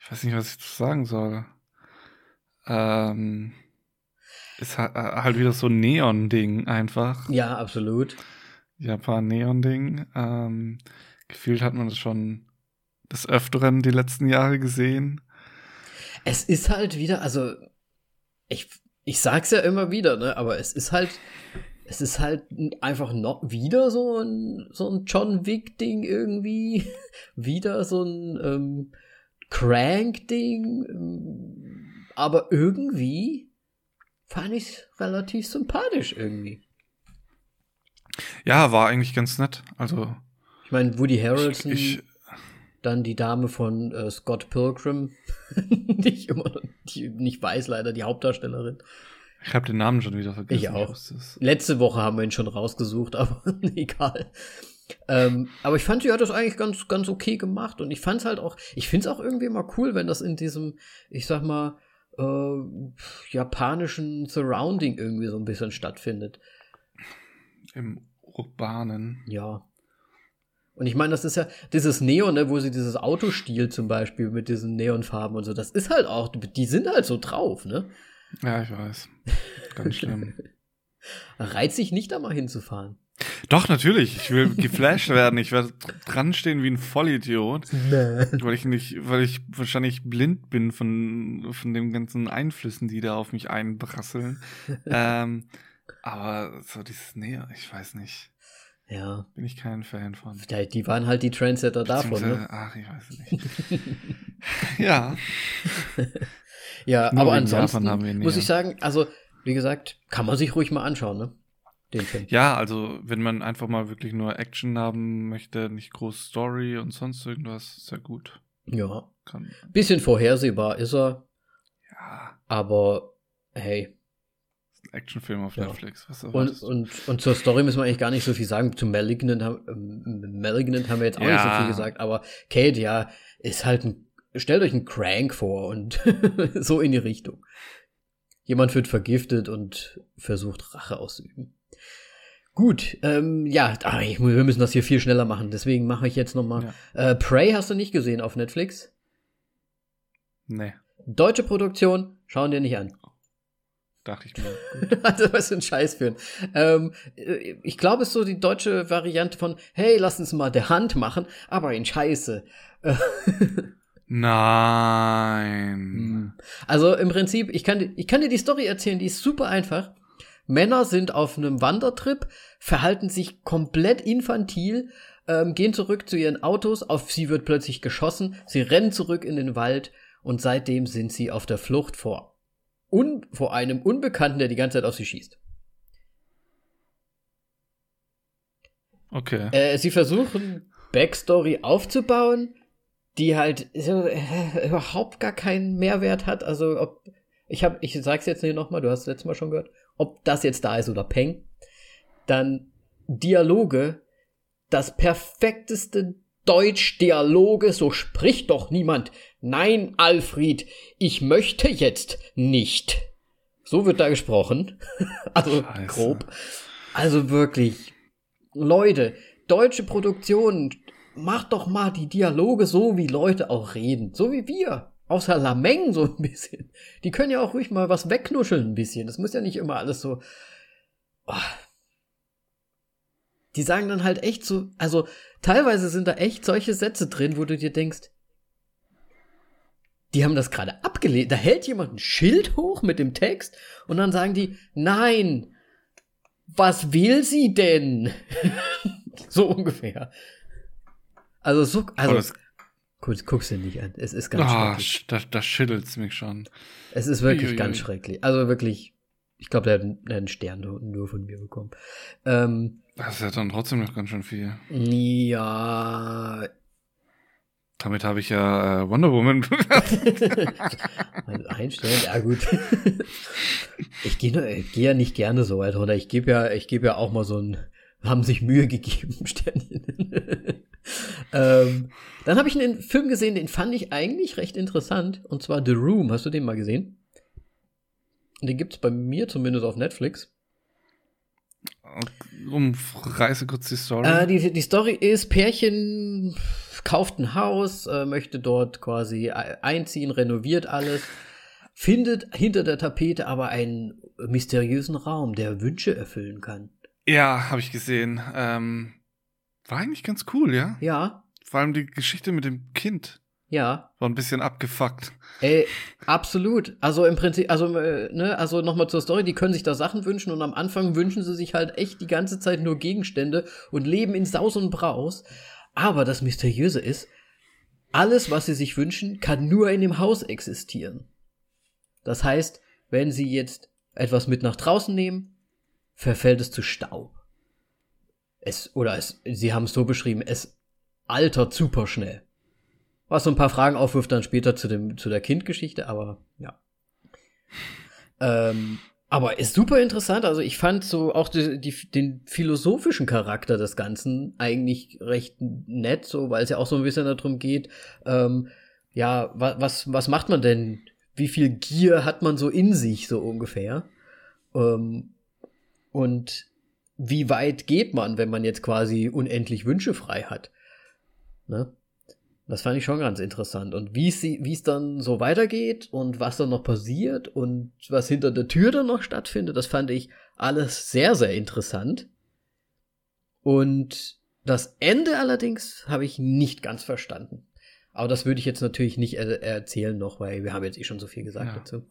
Ich weiß nicht, was ich dazu sagen soll. Ähm. Ist halt, halt wieder so ein Neon-Ding einfach. ja, absolut. Japan-Neon-Ding. Ähm, gefühlt hat man das schon des Öfteren die letzten Jahre gesehen. Es ist halt wieder, also ich, ich sag's ja immer wieder, ne, aber es ist halt, es ist halt einfach noch wieder so ein, so ein John Wick-Ding irgendwie. wieder so ein ähm, Crank-Ding. Aber irgendwie fand ich relativ sympathisch irgendwie. Ja, war eigentlich ganz nett. Also, Ich meine, Woody ich, Harrelson, ich, dann die Dame von äh, Scott Pilgrim, die ich immer noch die nicht weiß, leider die Hauptdarstellerin. ich habe den Namen schon wieder vergessen. Ich auch. Letzte Woche haben wir ihn schon rausgesucht, aber egal. Ähm, aber ich fand, sie hat das eigentlich ganz, ganz okay gemacht und ich fand's halt auch, ich find's auch irgendwie mal cool, wenn das in diesem, ich sag mal, äh, japanischen Surrounding irgendwie so ein bisschen stattfindet. Im Urbanen. Ja. Und ich meine, das ist ja dieses Neon, ne, wo sie dieses Autostil zum Beispiel mit diesen Neonfarben und so, das ist halt auch, die sind halt so drauf, ne? Ja, ich weiß. Ganz schlimm. Reizt sich nicht, da mal hinzufahren. Doch, natürlich. Ich will geflasht werden. Ich werde dran stehen wie ein Vollidiot, weil ich nicht, weil ich wahrscheinlich blind bin von, von den ganzen Einflüssen, die da auf mich einprasseln. ähm, aber so dieses Nähe, ich weiß nicht. Ja. Bin ich kein Fan von. Ja, die waren halt die Trendsetter davon, ne? Ach, ich weiß es nicht. ja. Ja, Nur aber ansonsten ihn muss ich sagen, also, wie gesagt, kann man sich ruhig mal anschauen, ne? Den Film. Ja, also wenn man einfach mal wirklich nur Action haben möchte, nicht groß Story und sonst irgendwas, sehr gut. Ja. Kann, Bisschen vorhersehbar ist er, ja, aber hey, Actionfilm auf Ja. Netflix. Was Und, und, und zur Story müssen wir eigentlich gar nicht so viel sagen. Zu Malignant, haben- ähm, Malignant haben wir jetzt auch nicht so Ja. viel gesagt, aber Kate, ja, ist halt ein, stellt euch einen Crank vor und so in die Richtung. Jemand wird vergiftet und versucht Rache auszuüben. Gut, ähm, ja, ah, ich, wir müssen das hier viel schneller machen, deswegen mache ich jetzt nochmal. Ja. Äh, Prey hast du nicht gesehen auf Netflix? Nee, Deutsche Produktion, schauen dir nicht an. Dachte ich mir. Also, was für ein Scheiß für ein. Ähm, äh, ich glaube, es ist so die deutsche Variante von, hey, lass uns mal der Hand machen, aber in Scheiße. Nein. Also im Prinzip, ich kann, dir- ich kann dir die Story erzählen, die ist super einfach. Männer sind auf einem Wandertrip, verhalten sich komplett infantil, ähm, gehen zurück zu ihren Autos, auf sie wird plötzlich geschossen, sie rennen zurück in den Wald und seitdem sind sie auf der Flucht vor, un, vor einem Unbekannten, der die ganze Zeit auf sie schießt. Okay. Äh, sie versuchen, Backstory aufzubauen, die halt so, äh, überhaupt gar keinen Mehrwert hat. Also, ob, ich hab, ich sag's jetzt hier nochmal, du hast es letztes Mal schon gehört, ob das jetzt da ist oder Peng. Dann Dialoge, das perfekteste Deutsch-Dialoge, so spricht doch niemand. Nein, Alfred, ich möchte jetzt nicht. So wird da gesprochen. also Scheiße. grob. Also wirklich, Leute, deutsche Produktionen, macht doch mal die Dialoge so, wie Leute auch reden. So wie wir. Außer Lameng so ein bisschen. Die können ja auch ruhig mal was wegnuscheln ein bisschen. Das muss ja nicht immer alles so. Oh. Die sagen dann halt echt so, also teilweise sind da echt solche Sätze drin, wo du dir denkst, die haben das gerade abgelehnt. Da hält jemand ein Schild hoch mit dem Text und dann sagen die, nein, was will sie denn? so ungefähr. Also so, also das, guck, guck's dir nicht an. Es ist ganz ah, schrecklich. sch- da, da schüttelt's mich schon. Es ist wirklich Uiuiui. ganz schrecklich. Also wirklich, ich glaube, der hat einen, der hat einen Stern nur, nur von mir bekommen. Ähm, Das ist ja dann trotzdem noch ganz schön viel. ja, Damit habe ich ja äh, Wonder Woman. Einstellen, ja gut. ich gehe geh ja nicht gerne so weit runter. Ich gebe ja, ich gebe ja auch mal so ein, haben sich Mühe gegeben, Sternchen. ähm, dann habe ich einen Film gesehen, den fand ich eigentlich recht interessant. Und zwar The Room. Hast du den mal gesehen? Den gibt's bei mir zumindest auf Netflix. Umreiße kurz die Story. Äh, die, die Story ist, Pärchen kauft ein Haus, äh, möchte dort quasi einziehen, renoviert alles, findet hinter der Tapete aber einen mysteriösen Raum, der Wünsche erfüllen kann. ja, habe ich gesehen. Ähm, war eigentlich ganz cool, ja? Ja, Vor allem die Geschichte mit dem Kind ja, war ein bisschen abgefuckt. ey, absolut. Also im Prinzip, also, äh, ne, also nochmal zur Story, die können sich da Sachen wünschen und am Anfang wünschen sie sich halt echt die ganze Zeit nur Gegenstände und leben in Saus und Braus. Aber das Mysteriöse ist, alles, was sie sich wünschen, kann nur in dem Haus existieren. Das heißt, wenn sie jetzt etwas mit nach draußen nehmen, verfällt es zu Staub. Es, oder es, sie haben es so beschrieben, es altert super schnell. Was so ein paar Fragen aufwirft dann später zu, dem, zu der Kindgeschichte, aber ja. Ähm, aber ist super interessant. Also ich fand so auch die, die, den philosophischen Charakter des Ganzen eigentlich recht nett, so weil es ja auch so ein bisschen darum geht, ähm, ja, wa, was, was macht man denn? Wie viel Gier hat man so in sich, so ungefähr? Ähm, und wie weit geht man, wenn man jetzt quasi unendlich Wünsche frei hat? Ne? Das fand ich schon ganz interessant. Und wie es, dann so weitergeht und was dann noch passiert und was hinter der Tür dann noch stattfindet, das fand ich alles sehr, sehr interessant. Und das Ende allerdings habe ich nicht ganz verstanden. Aber das würde ich jetzt natürlich nicht er erzählen noch, weil wir haben jetzt eh schon so viel gesagt Ja. dazu.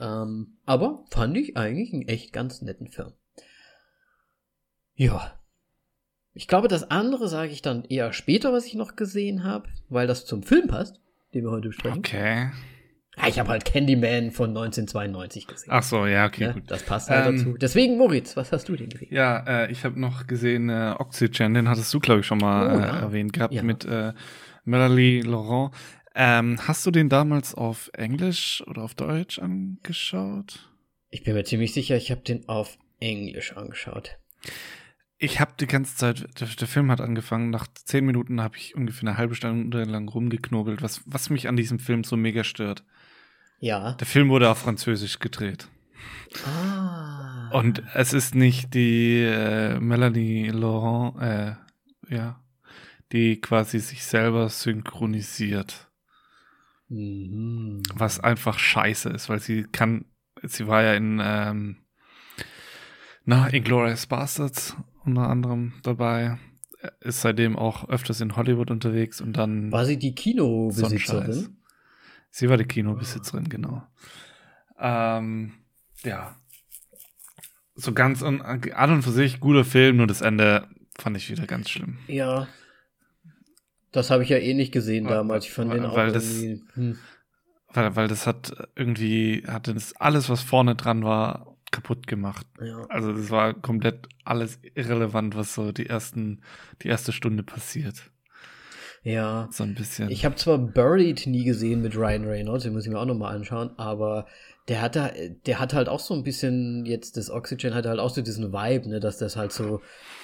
Ähm, aber fand ich eigentlich einen echt ganz netten Film. Ja. Ich glaube, das andere sage ich dann eher später, was ich noch gesehen habe, weil das zum Film passt, den wir heute besprechen. Okay. Ja, ich habe halt Candyman von 1992 gesehen. Ach so, ja, okay, ja, gut. das passt halt Ähm, dazu. Deswegen, Moritz, was hast du denn gesehen? Ja, äh, ich habe noch gesehen äh, Oxygen, den hattest du, glaube ich, schon mal Oh, äh, erwähnt gehabt mit äh, Melanie Laurent. Ähm, hast du den damals auf Englisch oder auf Deutsch angeschaut? Ich bin mir ziemlich sicher, ich habe den auf Englisch angeschaut. Ich habe die ganze Zeit, der, der, Film hat angefangen, nach zehn Minuten habe ich ungefähr eine halbe Stunde lang rumgeknobelt, was, was mich an diesem Film so mega stört. Ja. Der Film wurde auf Französisch gedreht. Ah. Und es ist nicht die äh, Melanie Laurent, äh, ja, die quasi sich selber synchronisiert. Mhm. Was einfach scheiße ist, weil sie kann, sie war ja in, ähm, na, Inglourious Bastards unter anderem dabei. Ist seitdem auch öfters in Hollywood unterwegs und dann. War sie die Kinobesitzerin? Sie war die Kinobesitzerin, genau. Ähm, ja. So ganz an, an und für sich guter Film, nur das Ende fand ich wieder ganz schlimm. Ja. Das habe ich ja eh nicht gesehen damals. Ich fand weil, den auch weil. Das, hm. weil, weil das hat irgendwie, hatte das alles, was vorne dran war, kaputt gemacht. Ja. Also das war komplett alles irrelevant, was so die ersten, die erste Stunde passiert. Ja. So ein bisschen. Ich habe zwar Buried nie gesehen mit Ryan Reynolds, den muss ich mir auch nochmal anschauen, aber der hat da, der hat halt auch so ein bisschen, jetzt das Oxygen hat halt auch so diesen Vibe, ne, dass das halt so,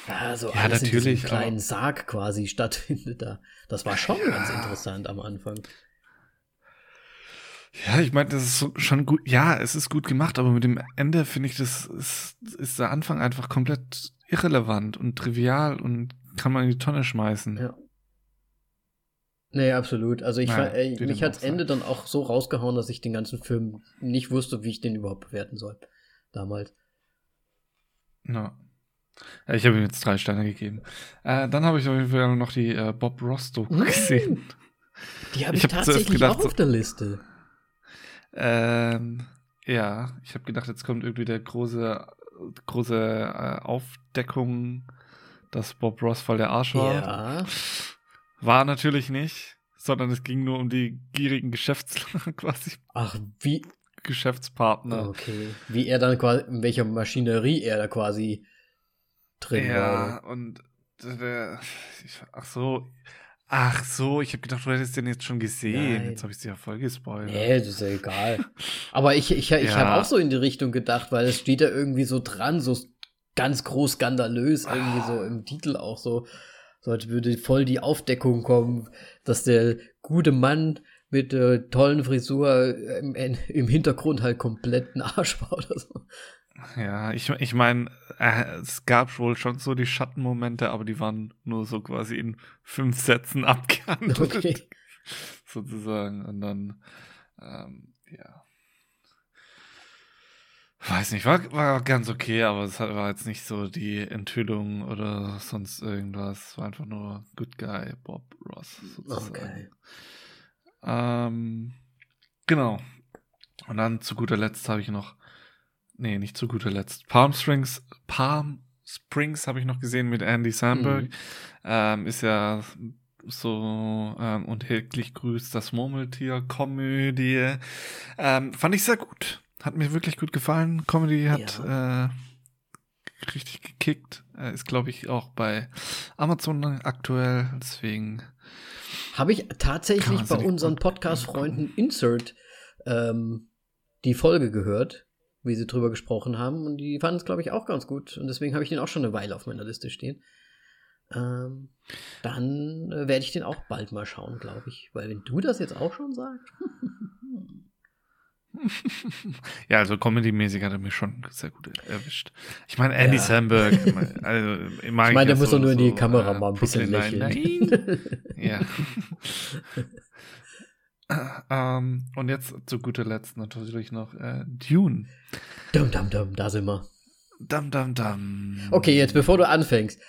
ja, so ja, alles natürlich, in diesem kleinen Sarg quasi stattfindet da. Das war schon ja. ganz interessant am Anfang. Ja, ich meine, das ist so, schon gut. Ja, es ist gut gemacht, aber mit dem Ende finde ich, das ist, ist der Anfang einfach komplett irrelevant und trivial und kann man in die Tonne schmeißen. Ja. Nee, absolut. Also ich naja, äh, mich hat das Ende dann auch so rausgehauen, dass ich den ganzen Film nicht wusste, wie ich den überhaupt bewerten soll. Damals. Ja. ja ich habe ihm jetzt drei Sterne gegeben. Äh, dann habe ich auf jeden Fall noch die äh, Bob Rostock gesehen. Die habe ich, ich hab tatsächlich gedacht, auch auf der Liste. Ähm, ja, ich habe gedacht, jetzt kommt irgendwie der große, große äh, Aufdeckung, dass Bob Ross voll der Arsch war. Ja. War natürlich nicht, sondern es ging nur um die gierigen Geschäftsleute quasi. Ach, wie? Geschäftspartner. Okay. Wie er dann quasi, in welcher Maschinerie er da quasi drin ja, war. Ja, und der, ach so, ach so, ich habe gedacht, du hättest den jetzt schon gesehen. Nein. Jetzt habe ich sie ja voll gespoilert. Nee, das ist ja egal. Aber ich, ich, ich ja. habe auch so in die Richtung gedacht, weil es steht da irgendwie so dran, so ganz groß skandalös, irgendwie so im Titel auch so. So als würde voll die Aufdeckung kommen, dass der gute Mann mit äh, tollen Frisur im, im Hintergrund halt komplett ein Arsch war oder so. Ja, ich, ich meine, äh, es gab wohl schon so die Schattenmomente, aber die waren nur so quasi in fünf Sätzen abgehandelt. Okay. Sozusagen. Und dann, ähm, ja. Weiß nicht, war, war ganz okay, aber es war jetzt nicht so die Enthüllung oder sonst irgendwas. Es war einfach nur Good Guy Bob Ross. Sozusagen. Okay. Ähm, genau. Und dann zu guter Letzt habe ich noch, nee, nicht zu guter Letzt, Palm Springs, Palm Springs habe ich noch gesehen mit Andy Samberg. Mhm. Ähm, ist ja so ähm, und täglich grüßt das Murmeltier Komödie. Ähm, fand ich sehr gut. Hat mir wirklich gut gefallen. Comedy hat ja. äh, richtig gekickt. Äh, ist, glaube ich, auch bei Amazon aktuell. Deswegen. Habe ich tatsächlich bei unseren Podcast-Freunden Insert ähm, die Folge gehört, wie sie drüber gesprochen haben. Und die fanden es, glaube ich, auch ganz gut. Und deswegen habe ich den auch schon eine Weile auf meiner Liste stehen. Ähm, dann äh, werde ich den auch bald mal schauen, glaube ich. Weil wenn du das jetzt auch schon sagst. ja, also Comedy-mäßig hat er mich schon sehr gut erwischt. Ich meine, Andy ja. Samberg, also ich meine, der muss doch nur in die Kamera äh, mal ein bisschen lächeln. Nein, ja. Ähm, und jetzt zu guter Letzt natürlich noch äh, Dune. Dum, dum, dum, da sind wir. Dum, dum, dum. Okay, jetzt bevor du anfängst.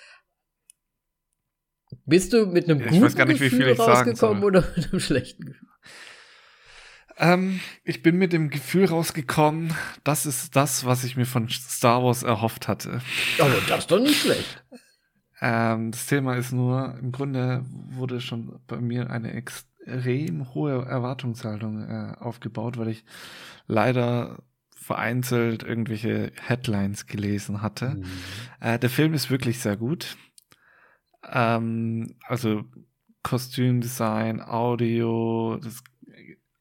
Bist du mit einem ja, guten nicht, Gefühl rausgekommen oder mit einem schlechten Gefühl? Ähm, ich bin mit dem Gefühl rausgekommen, das ist das, was ich mir von Star Wars erhofft hatte. Aber das ist doch nicht schlecht. Ähm, das Thema ist nur, im Grunde wurde schon bei mir eine extrem hohe Erwartungshaltung äh, aufgebaut, weil ich leider vereinzelt irgendwelche Headlines gelesen hatte. Mhm. Äh, der Film ist wirklich sehr gut. Ähm, also Kostümdesign, Audio, das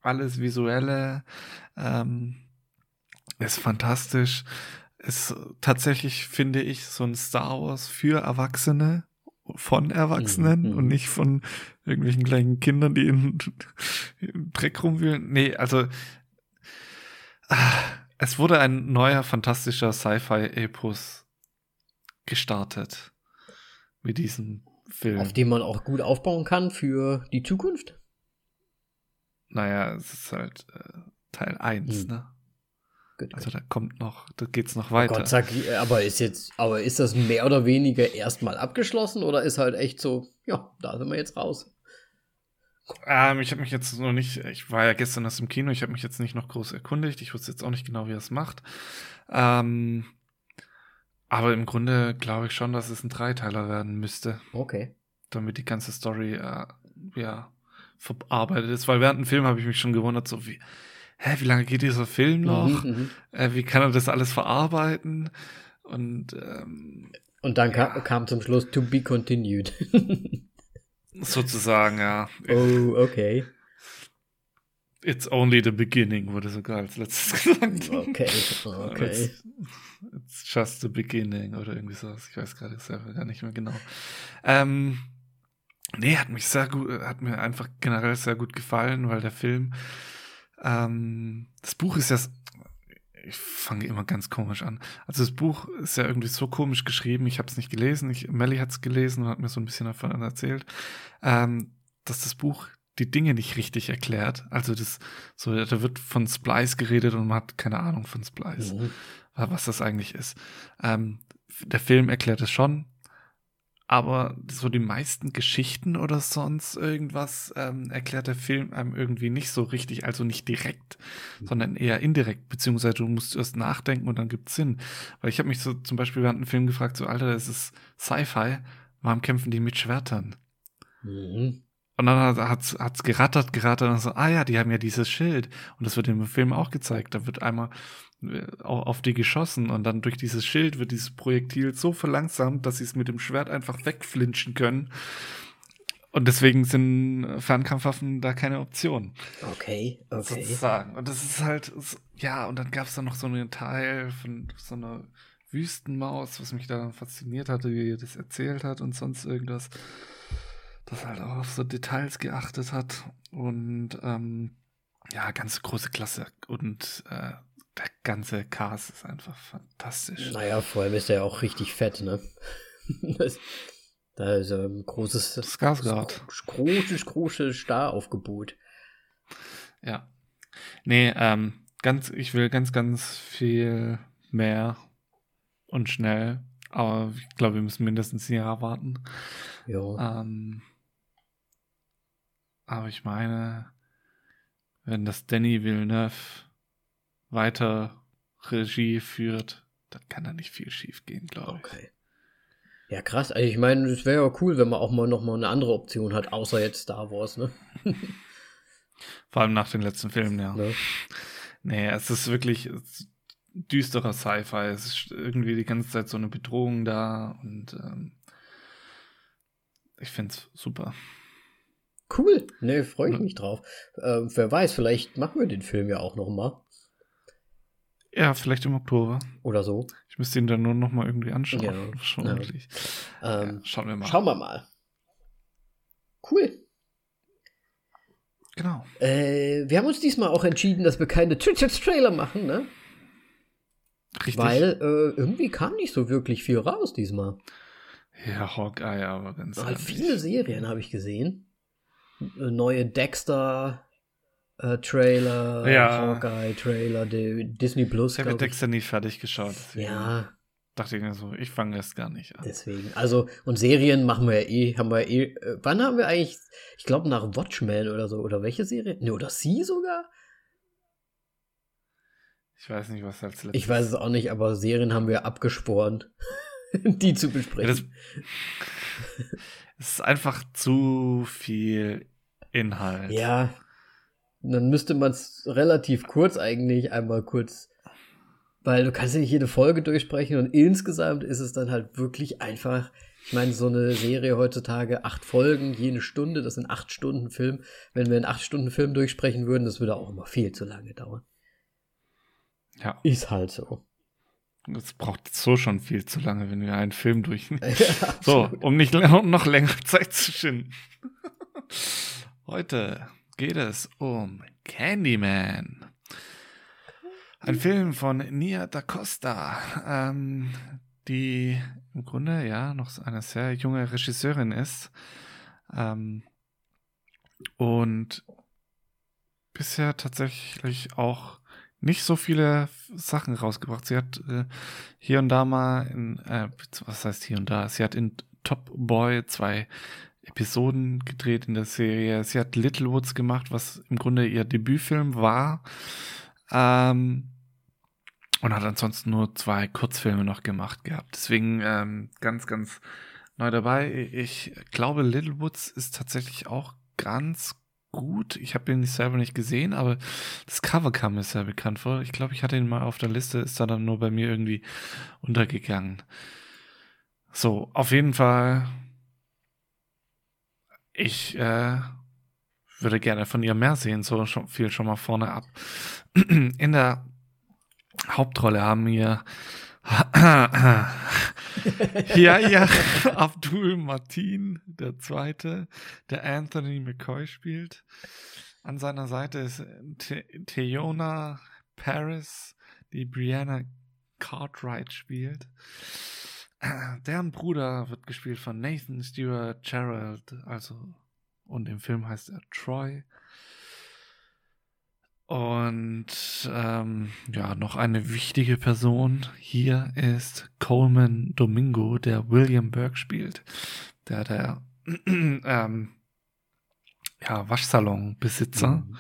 alles Visuelle, ähm, ist fantastisch. Ist tatsächlich, finde ich, so ein Star Wars für Erwachsene, von Erwachsenen Mhm, und nicht von irgendwelchen kleinen Kindern, die in, im Dreck rumwühlen. Nee, also ah, es wurde ein neuer fantastischer Sci-Fi-Epos gestartet mit diesem Film. Auf dem man auch gut aufbauen kann für die Zukunft. naja, es ist halt äh, Teil 1, Hm. ne? Gut, Also da kommt noch, da geht's noch Oh weiter. Gott, sag, aber ist jetzt, aber ist das mehr oder weniger erstmal abgeschlossen oder ist halt echt so, ja, da sind wir jetzt raus. Ähm, ich habe mich jetzt noch nicht, ich war ja gestern erst im Kino, ich habe mich jetzt nicht noch groß erkundigt, ich wusste jetzt auch nicht genau, wie er es macht. Ähm, aber im Grunde glaube ich schon, dass es ein Dreiteiler werden müsste, Okay. damit die ganze Story äh, ja verarbeitet ist. Weil während dem Film habe ich mich schon gewundert, so wie, hä, wie lange geht dieser Film noch? Mhm, mhm. Äh, wie kann er das alles verarbeiten? Und ähm, Und dann Ja. kam, kam zum Schluss to be continued. sozusagen, ja. oh, okay. It's only the beginning, wurde sogar als letztes gesagt. Okay, okay. It's, it's just the beginning oder irgendwie sowas. Ich weiß gerade selber gar nicht mehr genau. Ähm, nee, hat mich sehr gut, hat mir einfach generell sehr gut gefallen, weil der Film, ähm, das Buch ist ja, ich fange immer ganz komisch an. Also das Buch ist ja irgendwie so komisch geschrieben. Ich habe es nicht gelesen. Ich, Melly hat es gelesen und hat mir so ein bisschen davon erzählt, ähm, dass das Buch die Dinge nicht richtig erklärt. Also das, so, da wird von Splice geredet und man hat keine Ahnung von Splice Mhm. was das eigentlich ist. Ähm, der Film erklärt es schon, aber so die meisten Geschichten oder sonst irgendwas ähm, erklärt der Film einem irgendwie nicht so richtig, also nicht direkt, sondern eher indirekt, beziehungsweise du musst erst nachdenken und dann gibt's Sinn. Weil ich habe mich so zum Beispiel während dem Film gefragt, so Alter, das ist Sci-Fi, warum kämpfen die mit Schwertern? Mhm. Und dann hat es hat's gerattert, gerattert und so, ah ja, die haben ja dieses Schild. Und das wird im Film auch gezeigt. Da wird einmal auf die geschossen und dann durch dieses Schild wird dieses Projektil so verlangsamt, dass sie es mit dem Schwert einfach wegflinchen können. Und deswegen sind Fernkampfwaffen da keine Option. Okay, okay. Sozusagen. Und das ist halt, ja, und dann gab es da noch so einen Teil von so einer Wüstenmaus, was mich daran fasziniert hatte, wie er das erzählt hat und sonst irgendwas. Das halt auch auf so Details geachtet hat. Und ähm, ja, ganz große Klasse. Und äh, der ganze Cast ist einfach fantastisch. Naja, vor allem ist er ja auch richtig fett, ne? das, da ist ein großes, Skarsgård. großes, großes Staraufgebot. Ja. Nee, ähm, ganz, ich will ganz, ganz viel mehr und schnell. Aber ich glaube, wir müssen mindestens ein Jahr warten. Ja. Ähm, aber ich meine, wenn das Danny Villeneuve weiter Regie führt, dann kann da nicht viel schief gehen, glaube ich. Okay. Ja, krass. Also ich meine, es wäre ja cool, wenn man auch mal noch mal eine andere Option hat, außer jetzt Star Wars, ne? Vor allem nach den letzten Filmen, ja. ne? Nee, es ist wirklich düsterer Sci-Fi. Es ist irgendwie die ganze Zeit so eine Bedrohung da und ähm, ich finde es super. Cool. Ne, freue ich mich drauf. Ähm, wer weiß, vielleicht machen wir den Film ja auch noch mal. Ja, vielleicht im Oktober. Oder so. Ich müsste ihn dann nur noch mal irgendwie anschauen. Ja, Schon ja. wirklich. Ähm, ja, schauen wir mal. Schauen wir mal. Cool. Genau. Äh, wir haben uns diesmal auch entschieden, dass wir keine Twitch-Trailer machen, ne? Richtig. Weil äh, irgendwie kam nicht so wirklich viel raus diesmal. ja, Hawkeye, aber ganz Halt viele Serien habe ich gesehen. Äh, Neue Dexter äh, Trailer, Ja. Hawkeye Trailer, Disney Plus. Ich habe. Dexter nie fertig geschaut. Ja, dachte ich mir so, ich fange erst gar nicht an. deswegen. Also, und Serien machen wir ja eh, haben wir ja eh. Äh, wann haben wir eigentlich, ich glaube nach Watchmen oder so, oder welche Serie? Ne, oder sie sogar? Ich weiß nicht, was als letztes. Ich weiß es auch nicht, aber Serien haben wir abgeschworen, die zu Ja, besprechen. das, es ist einfach zu viel Inhalt. Ja, dann müsste man es relativ kurz eigentlich einmal kurz, weil du kannst ja nicht jede Folge durchsprechen und insgesamt ist es dann halt wirklich einfach, ich meine, so eine Serie heutzutage, acht Folgen, jede Stunde, das sind acht Stunden Film. Wenn wir einen acht Stunden Film durchsprechen würden, das würde auch immer viel zu lange dauern. Ja. Ist halt so. Das braucht so schon viel zu lange, wenn wir einen Film durchnehmen. Ja, So, um nicht um noch längere Zeit zu schinden. Heute geht es um Candyman. Ein Film von Nia da Costa, ähm, die im Grunde ja noch eine sehr junge Regisseurin ist. Ähm, und bisher tatsächlich auch nicht so viele Sachen rausgebracht. Sie hat äh, hier und da mal in, äh, was heißt hier und da? Sie hat in Top Boy zwei Episoden gedreht in der Serie. Sie hat Littlewoods gemacht, was im Grunde ihr Debütfilm war. Ähm, und hat ansonsten nur zwei Kurzfilme noch gemacht gehabt. Deswegen ähm, ganz, ganz neu dabei. Ich glaube, Littlewoods ist tatsächlich auch ganz gut. Ich habe ihn selber nicht gesehen, aber das Cover kam mir sehr bekannt vor. Ich glaube, ich hatte ihn mal auf der Liste, ist da dann nur bei mir irgendwie untergegangen. So, auf jeden Fall. Ich äh, würde gerne von ihr mehr sehen, so schon, viel schon mal vorne ab. In der Hauptrolle haben wir ja, ja, Abdul Martin, der Zweite, der Anthony McCoy spielt. An seiner Seite ist The Theona Paris, die Brianna Cartwright spielt. Deren Bruder wird gespielt von Nathan Stewart Gerald, also, und im Film heißt er Troy. Und ähm, ja, noch eine wichtige Person hier ist Coleman Domingo, der William Burke spielt. Der der ähm, ja, Waschsalonbesitzer. Mhm.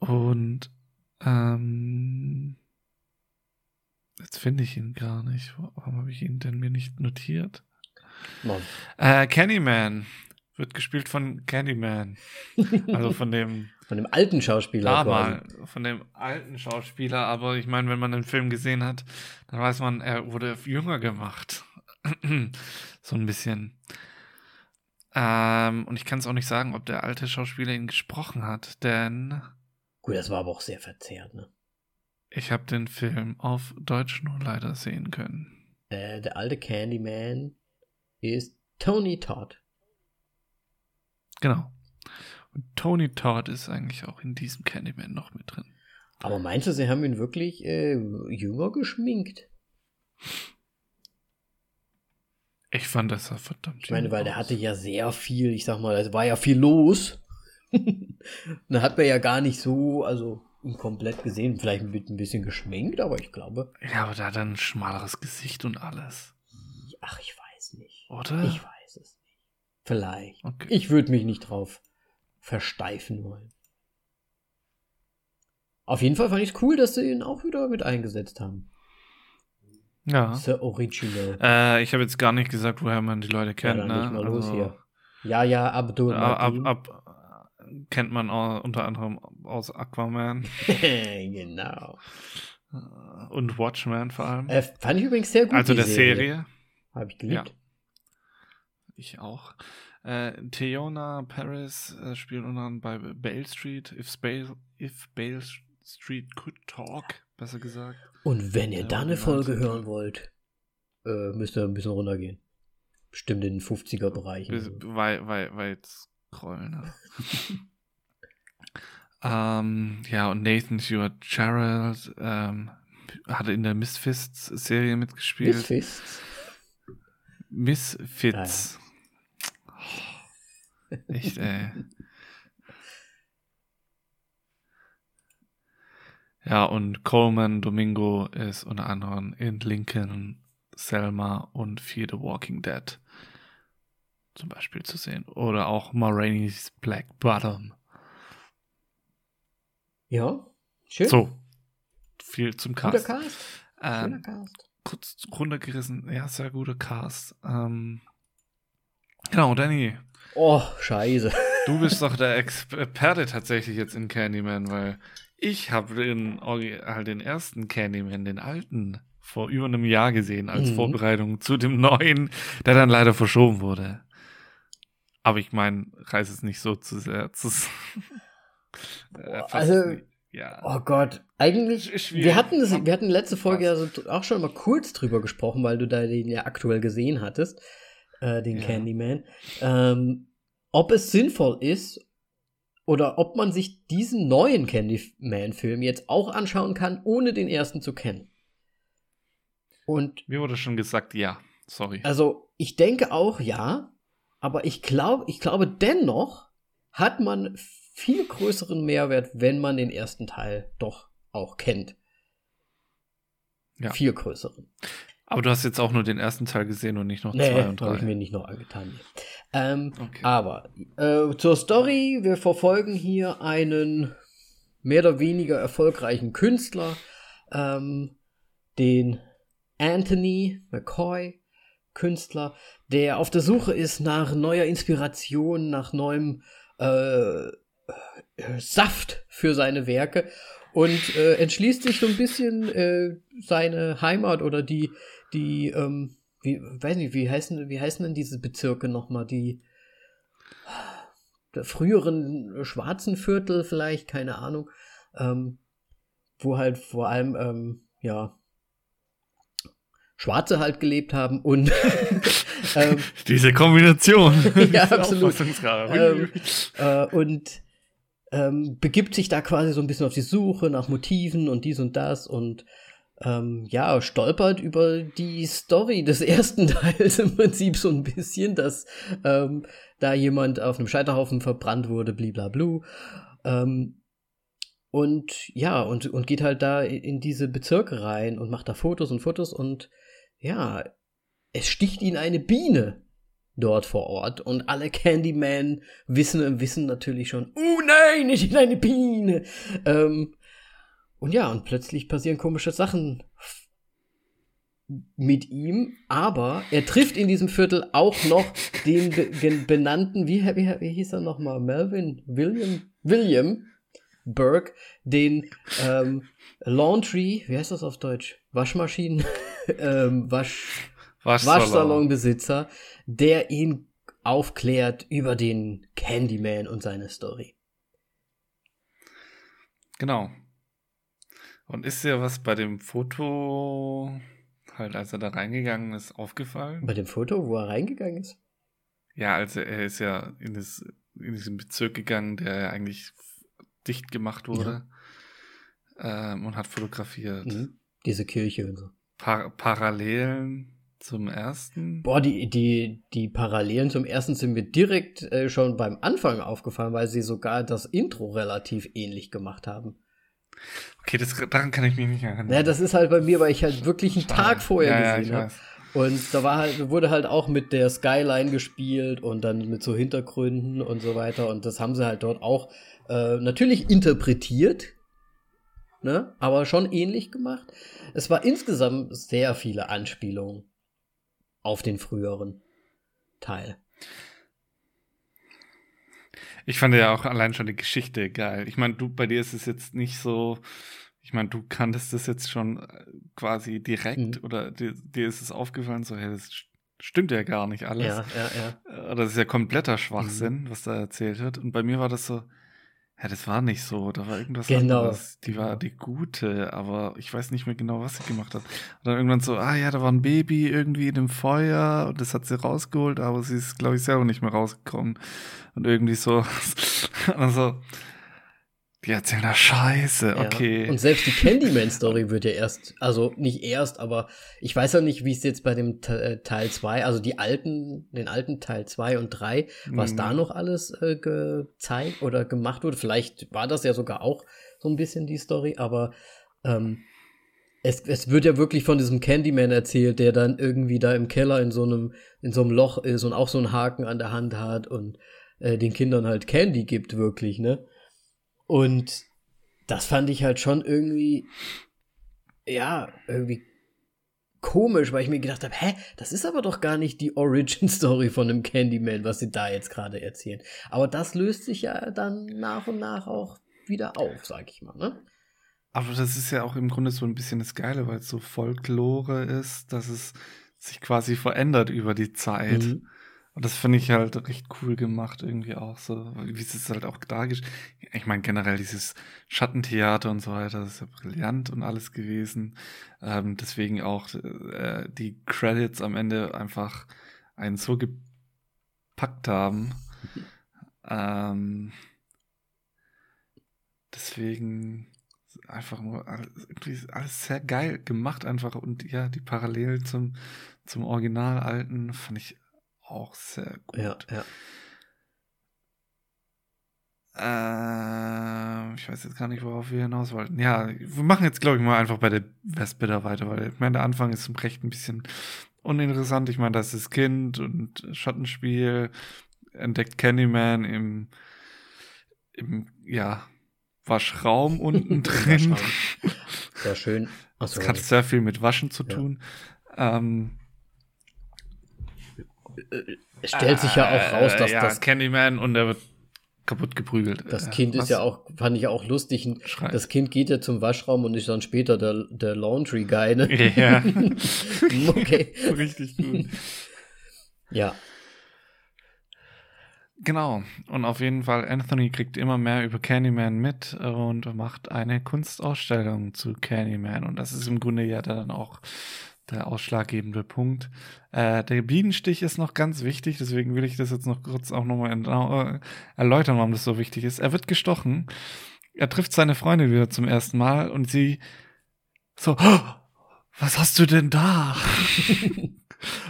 Und ähm, jetzt finde ich ihn gar nicht. Warum habe ich ihn denn mir nicht notiert? Mann. Äh, Candyman wird gespielt von Candyman. Also von dem Von dem alten Schauspieler. damals, von dem alten Schauspieler. Aber ich meine, wenn man den Film gesehen hat, dann weiß man, er wurde jünger gemacht. so ein bisschen. Ähm, und ich kann es auch nicht sagen, ob der alte Schauspieler ihn gesprochen hat, denn Gut, das war aber auch sehr verzerrt, ne? Ich habe den Film auf Deutsch nur leider sehen können. Äh, der alte Candyman ist Tony Todd. Genau. Und Tony Todd ist eigentlich auch in diesem Candyman noch mit drin. Aber meinst du, sie haben ihn wirklich äh, jünger geschminkt? Ich fand das sah verdammt Ich meine, weil der aus. hatte ja sehr viel, ich sag mal, es war ja viel los. da hat man ja gar nicht so, also ihn komplett gesehen, vielleicht mit ein bisschen geschminkt, aber ich glaube, Ja, aber der hat ein schmaleres Gesicht und alles. ach, ich weiß nicht. Oder? Ich weiß es nicht. Vielleicht. Okay. Ich würde mich nicht drauf versteifen wollen. Auf jeden Fall fand ich es cool, dass sie ihn auch wieder mit eingesetzt haben. Ja. The Original. Äh, ich habe jetzt gar nicht gesagt, woher man die Leute kennt, dann ne? Also. Ja, ja, Abdul Ab, ab, kennt man auch unter anderem aus Aquaman genau. äh, und Watchmen vor allem. Äh, fand ich übrigens sehr gut. also der Serie. Habe ich geliebt. Ich auch. Äh, Theona Paris äh, spielt unter anderem bei Bale Street, If Bale, If Bale Street Could Talk, besser gesagt. Und wenn ihr Ja, da eine. Folge hören wollt, äh, müsst ihr ein bisschen runtergehen. Bestimmt in den 50er-Bereichen. Bis, weit, weit, weit scrollen. Ne? ähm, ja, und Nathan Stewart Gerald ähm, hatte in der Misfits-Serie mitgespielt. Misfists. Misfits. Echt, ey. Ja, und Coleman Domingo ist unter anderem in Lincoln, Selma und Fear the Walking Dead zum Beispiel zu sehen. Oder auch Ma Rainey's Black Bottom. Ja, schön. So, viel zum Guter Cast. Cast. Schöner Ähm, Cast. kurz runtergerissen, ja, sehr guter Cast. Ähm, genau, Danny, Oh, scheiße. Du bist doch der Experte tatsächlich jetzt in Candyman, weil ich habe den, halt den ersten Candyman, den alten, vor über einem Jahr gesehen als Mhm. Vorbereitung zu dem neuen, der dann leider verschoben wurde. Aber ich meine, reiß es nicht so zu sehr zu. Äh, fast also, nicht. ja. Oh Gott, eigentlich, Schwierig. wir hatten, das, wir hatten letzte Folge ja so auch schon mal kurz drüber gesprochen, weil du da den ja aktuell gesehen hattest, äh, den Ja. Candyman. Ähm, ob es sinnvoll ist oder ob man sich diesen neuen Candyman-Film jetzt auch anschauen kann, ohne den ersten zu kennen. Und Mir wurde schon gesagt, ja. Sorry. also ich denke auch ja, aber ich glaube, ich glaube dennoch hat man viel größeren Mehrwert, wenn man den ersten Teil doch auch kennt. Ja. Viel größeren. Aber du hast jetzt auch nur den ersten Teil gesehen und nicht noch Nee, zwei und habe ich drei. mir nicht noch angetan. Ähm, Okay. Aber äh, zur Story, wir verfolgen hier einen mehr oder weniger erfolgreichen Künstler, ähm, den Anthony McCoy, Künstler, der auf der Suche ist nach neuer Inspiration, nach neuem äh, äh, Saft für seine Werke und äh, entschließt sich so ein bisschen äh, seine Heimat oder die, die, ähm, wie, weiß nicht, wie heißen, wie heißen denn diese Bezirke nochmal, die der früheren schwarzen Viertel vielleicht, keine Ahnung, ähm, wo halt vor allem, ähm, ja, Schwarze halt gelebt haben und ähm, Diese Kombination. Ja, absolut. Ähm, äh, und ähm, begibt sich da quasi so ein bisschen auf die Suche nach Motiven und dies und das und ähm, ja, stolpert über die Story des ersten Teils im Prinzip so ein bisschen, dass ähm, da jemand auf einem Scheiterhaufen verbrannt wurde, bliblablu. Ähm, und ja, und, und geht halt da in diese Bezirke rein und macht da Fotos und Fotos und ja, es sticht ihn eine Biene dort vor Ort und alle Candyman wissen, wissen natürlich schon, oh nein, nicht in eine Biene. Ähm, und ja, und plötzlich passieren komische Sachen mit ihm, aber er trifft in diesem Viertel auch noch den be benannten, wie, wie, wie hieß er nochmal, Melvin, William, William Burke, den ähm, Laundry, wie heißt das auf Deutsch? Waschmaschinen, ähm, Wasch, Waschsalon. Waschsalonbesitzer, der ihn aufklärt über den Candyman und seine Story. Genau. Und ist dir was bei dem Foto, halt als er da reingegangen ist, aufgefallen? Bei dem Foto, wo er reingegangen ist? Ja, also er ist ja in, das, in diesen Bezirk gegangen, der ja eigentlich dicht gemacht wurde ähm, und hat fotografiert. Mhm. Diese Kirche und so. Par Parallelen zum ersten. Boah, die, die, die Parallelen zum ersten sind mir direkt äh, schon beim Anfang aufgefallen, weil sie sogar das Intro relativ ähnlich gemacht haben. Okay, das, daran kann ich mich nicht erinnern. Ja, das ist halt bei mir, weil ich halt wirklich einen Schade. Tag vorher ja, gesehen ja, habe. Und da war halt, wurde halt auch mit der Skyline gespielt und dann mit so Hintergründen und so weiter. Und das haben sie halt dort auch äh, natürlich interpretiert, ne? aber schon ähnlich gemacht. Es war insgesamt sehr viele Anspielungen auf den früheren Teil. Ich fand ja auch allein schon die Geschichte geil. Ich meine, du, bei dir ist es jetzt nicht so, ich meine, du kanntest das jetzt schon äh, quasi direkt Mhm. oder dir, dir ist es aufgefallen, so, hey, das st- stimmt ja gar nicht alles. Ja, ja, ja. Äh, Das ist ja kompletter Mhm. Schwachsinn, was da erzählt wird. Und bei mir war das so, ja, das war nicht so, da war irgendwas Genau, anderes. Die war die Gute, aber ich weiß nicht mehr genau, was sie gemacht hat. Und dann irgendwann so, ah ja, da war ein Baby irgendwie in dem Feuer und das hat sie rausgeholt, aber sie ist, glaube ich, selber nicht mehr rausgekommen. Und irgendwie so, also, die erzählen da Scheiße, Ja. okay. Und selbst die Candyman-Story wird ja erst, also nicht erst, aber ich weiß ja nicht, wie es jetzt bei dem äh, Teil 2, also die alten, den alten Teil 2 und 3, was Mhm. da noch alles äh, gezeigt oder gemacht wurde. Vielleicht war das ja sogar auch so ein bisschen die Story, aber ähm, es, es wird ja wirklich von diesem Candyman erzählt, der dann irgendwie da im Keller in so einem, in so einem Loch ist und auch so einen Haken an der Hand hat und äh, den Kindern halt Candy gibt, wirklich, ne? Und das fand ich halt schon irgendwie, ja, irgendwie komisch, weil ich mir gedacht habe, hä, das ist aber doch gar nicht die Origin-Story von dem Candyman, was sie da jetzt gerade erzählen. Aber das löst sich ja dann nach und nach auch wieder auf, sag ich mal, ne? Aber das ist ja auch im Grunde so ein bisschen das Geile, weil es so Folklore ist, dass es sich quasi verändert über die Zeit. Mhm. Und das finde ich halt recht cool gemacht, irgendwie auch so, wie es halt auch dargestellt. Ich meine, generell dieses Schattentheater und so weiter, das ist ja brillant und alles gewesen. Ähm, deswegen auch äh, die Credits am Ende einfach einen so gepackt haben. ähm, deswegen einfach nur alles, alles sehr geil gemacht einfach und ja, die Parallel zum, zum Original alten fand ich auch sehr gut. Ja, ja. Äh, ich weiß jetzt gar nicht, worauf wir hinaus wollten. Ja, wir machen jetzt, glaube ich, mal einfach bei der Wespe da weiter, weil ich meine, der Anfang ist zum Recht ein bisschen uninteressant. Ich meine, das ist Kind und Schattenspiel, entdeckt Candyman im, im ja, Waschraum unten drin. Sehr schön. Achso. Das hat sehr viel mit Waschen zu tun. Ja. Ähm, es stellt sich ja auch raus, dass äh, ja, das Candyman und er wird kaputt geprügelt. Das Kind Was? ist ja auch, fand ich auch lustig. Das Kind geht ja zum Waschraum und ist dann später der, der Laundry Guy, ne? Ja. okay. Richtig gut. Ja. Genau. Und auf jeden Fall, Anthony kriegt immer mehr über Candyman mit und macht eine Kunstausstellung zu Candyman. Und das ist im Grunde ja dann auch der ausschlaggebende Punkt. Äh, der Bienenstich ist noch ganz wichtig, deswegen will ich das jetzt noch kurz auch nochmal äh, erläutern, warum das so wichtig ist. Er wird gestochen, er trifft seine Freundin wieder zum ersten Mal und sie so, oh, was hast du denn da?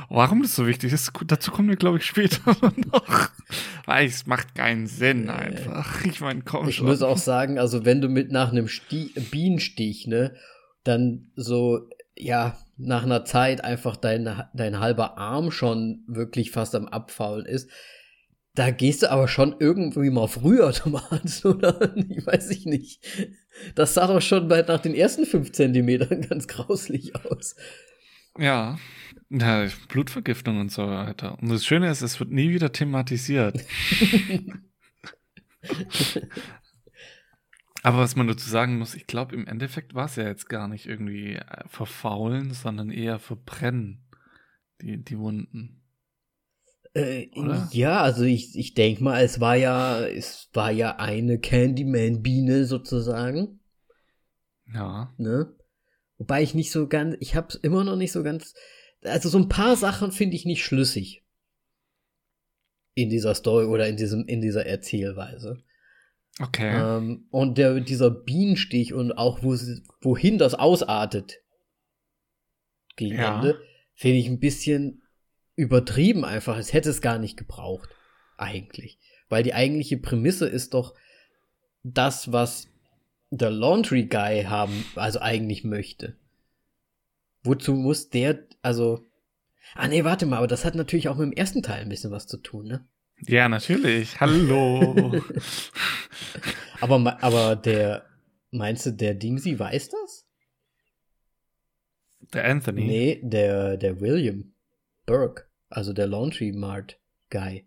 Warum das so wichtig ist, dazu kommen wir, glaube ich, später noch. Weil es macht keinen Sinn einfach. Ich meine, komm ich schon. Ich muss auch sagen, also wenn du mit nach einem Sti Bienenstich, ne, dann so, ja, nach einer Zeit einfach dein, dein halber Arm schon wirklich fast am Abfaulen ist, da gehst du aber schon irgendwie mal früher zum Arzt, oder? Ich weiß ich nicht. Das sah doch schon bei, nach den ersten fünf Zentimetern ganz grauslich aus. Ja. Ja, Blutvergiftung und so weiter. Und das Schöne ist, es wird nie wieder thematisiert. Aber was man dazu sagen muss, ich glaube, im Endeffekt war es ja jetzt gar nicht irgendwie äh, verfaulen, sondern eher verbrennen, die, die Wunden. Äh, ja, also ich, ich denke mal, es war ja, es war ja eine Candyman-Biene sozusagen. Ja. Ne? Wobei ich nicht so ganz, ich hab's immer noch nicht so ganz, also so ein paar Sachen finde ich nicht schlüssig. In dieser Story oder in diesem, in dieser Erzählweise. Okay. Ähm, und der, dieser Bienenstich und auch wo, wohin das ausartet gegen ja. Ende, finde ich ein bisschen übertrieben einfach. Es hätte es gar nicht gebraucht. Eigentlich. Weil die eigentliche Prämisse ist doch das, was der Laundry Guy haben, also eigentlich möchte. Wozu muss der, also. Ah nee, warte mal, aber das hat natürlich auch mit dem ersten Teil ein bisschen was zu tun, ne? Ja, natürlich. Hallo. aber, aber der, meinst du, der Dingsy weiß das? Der Anthony? Nee, der, der William Burke, also der Laundry Mart Guy.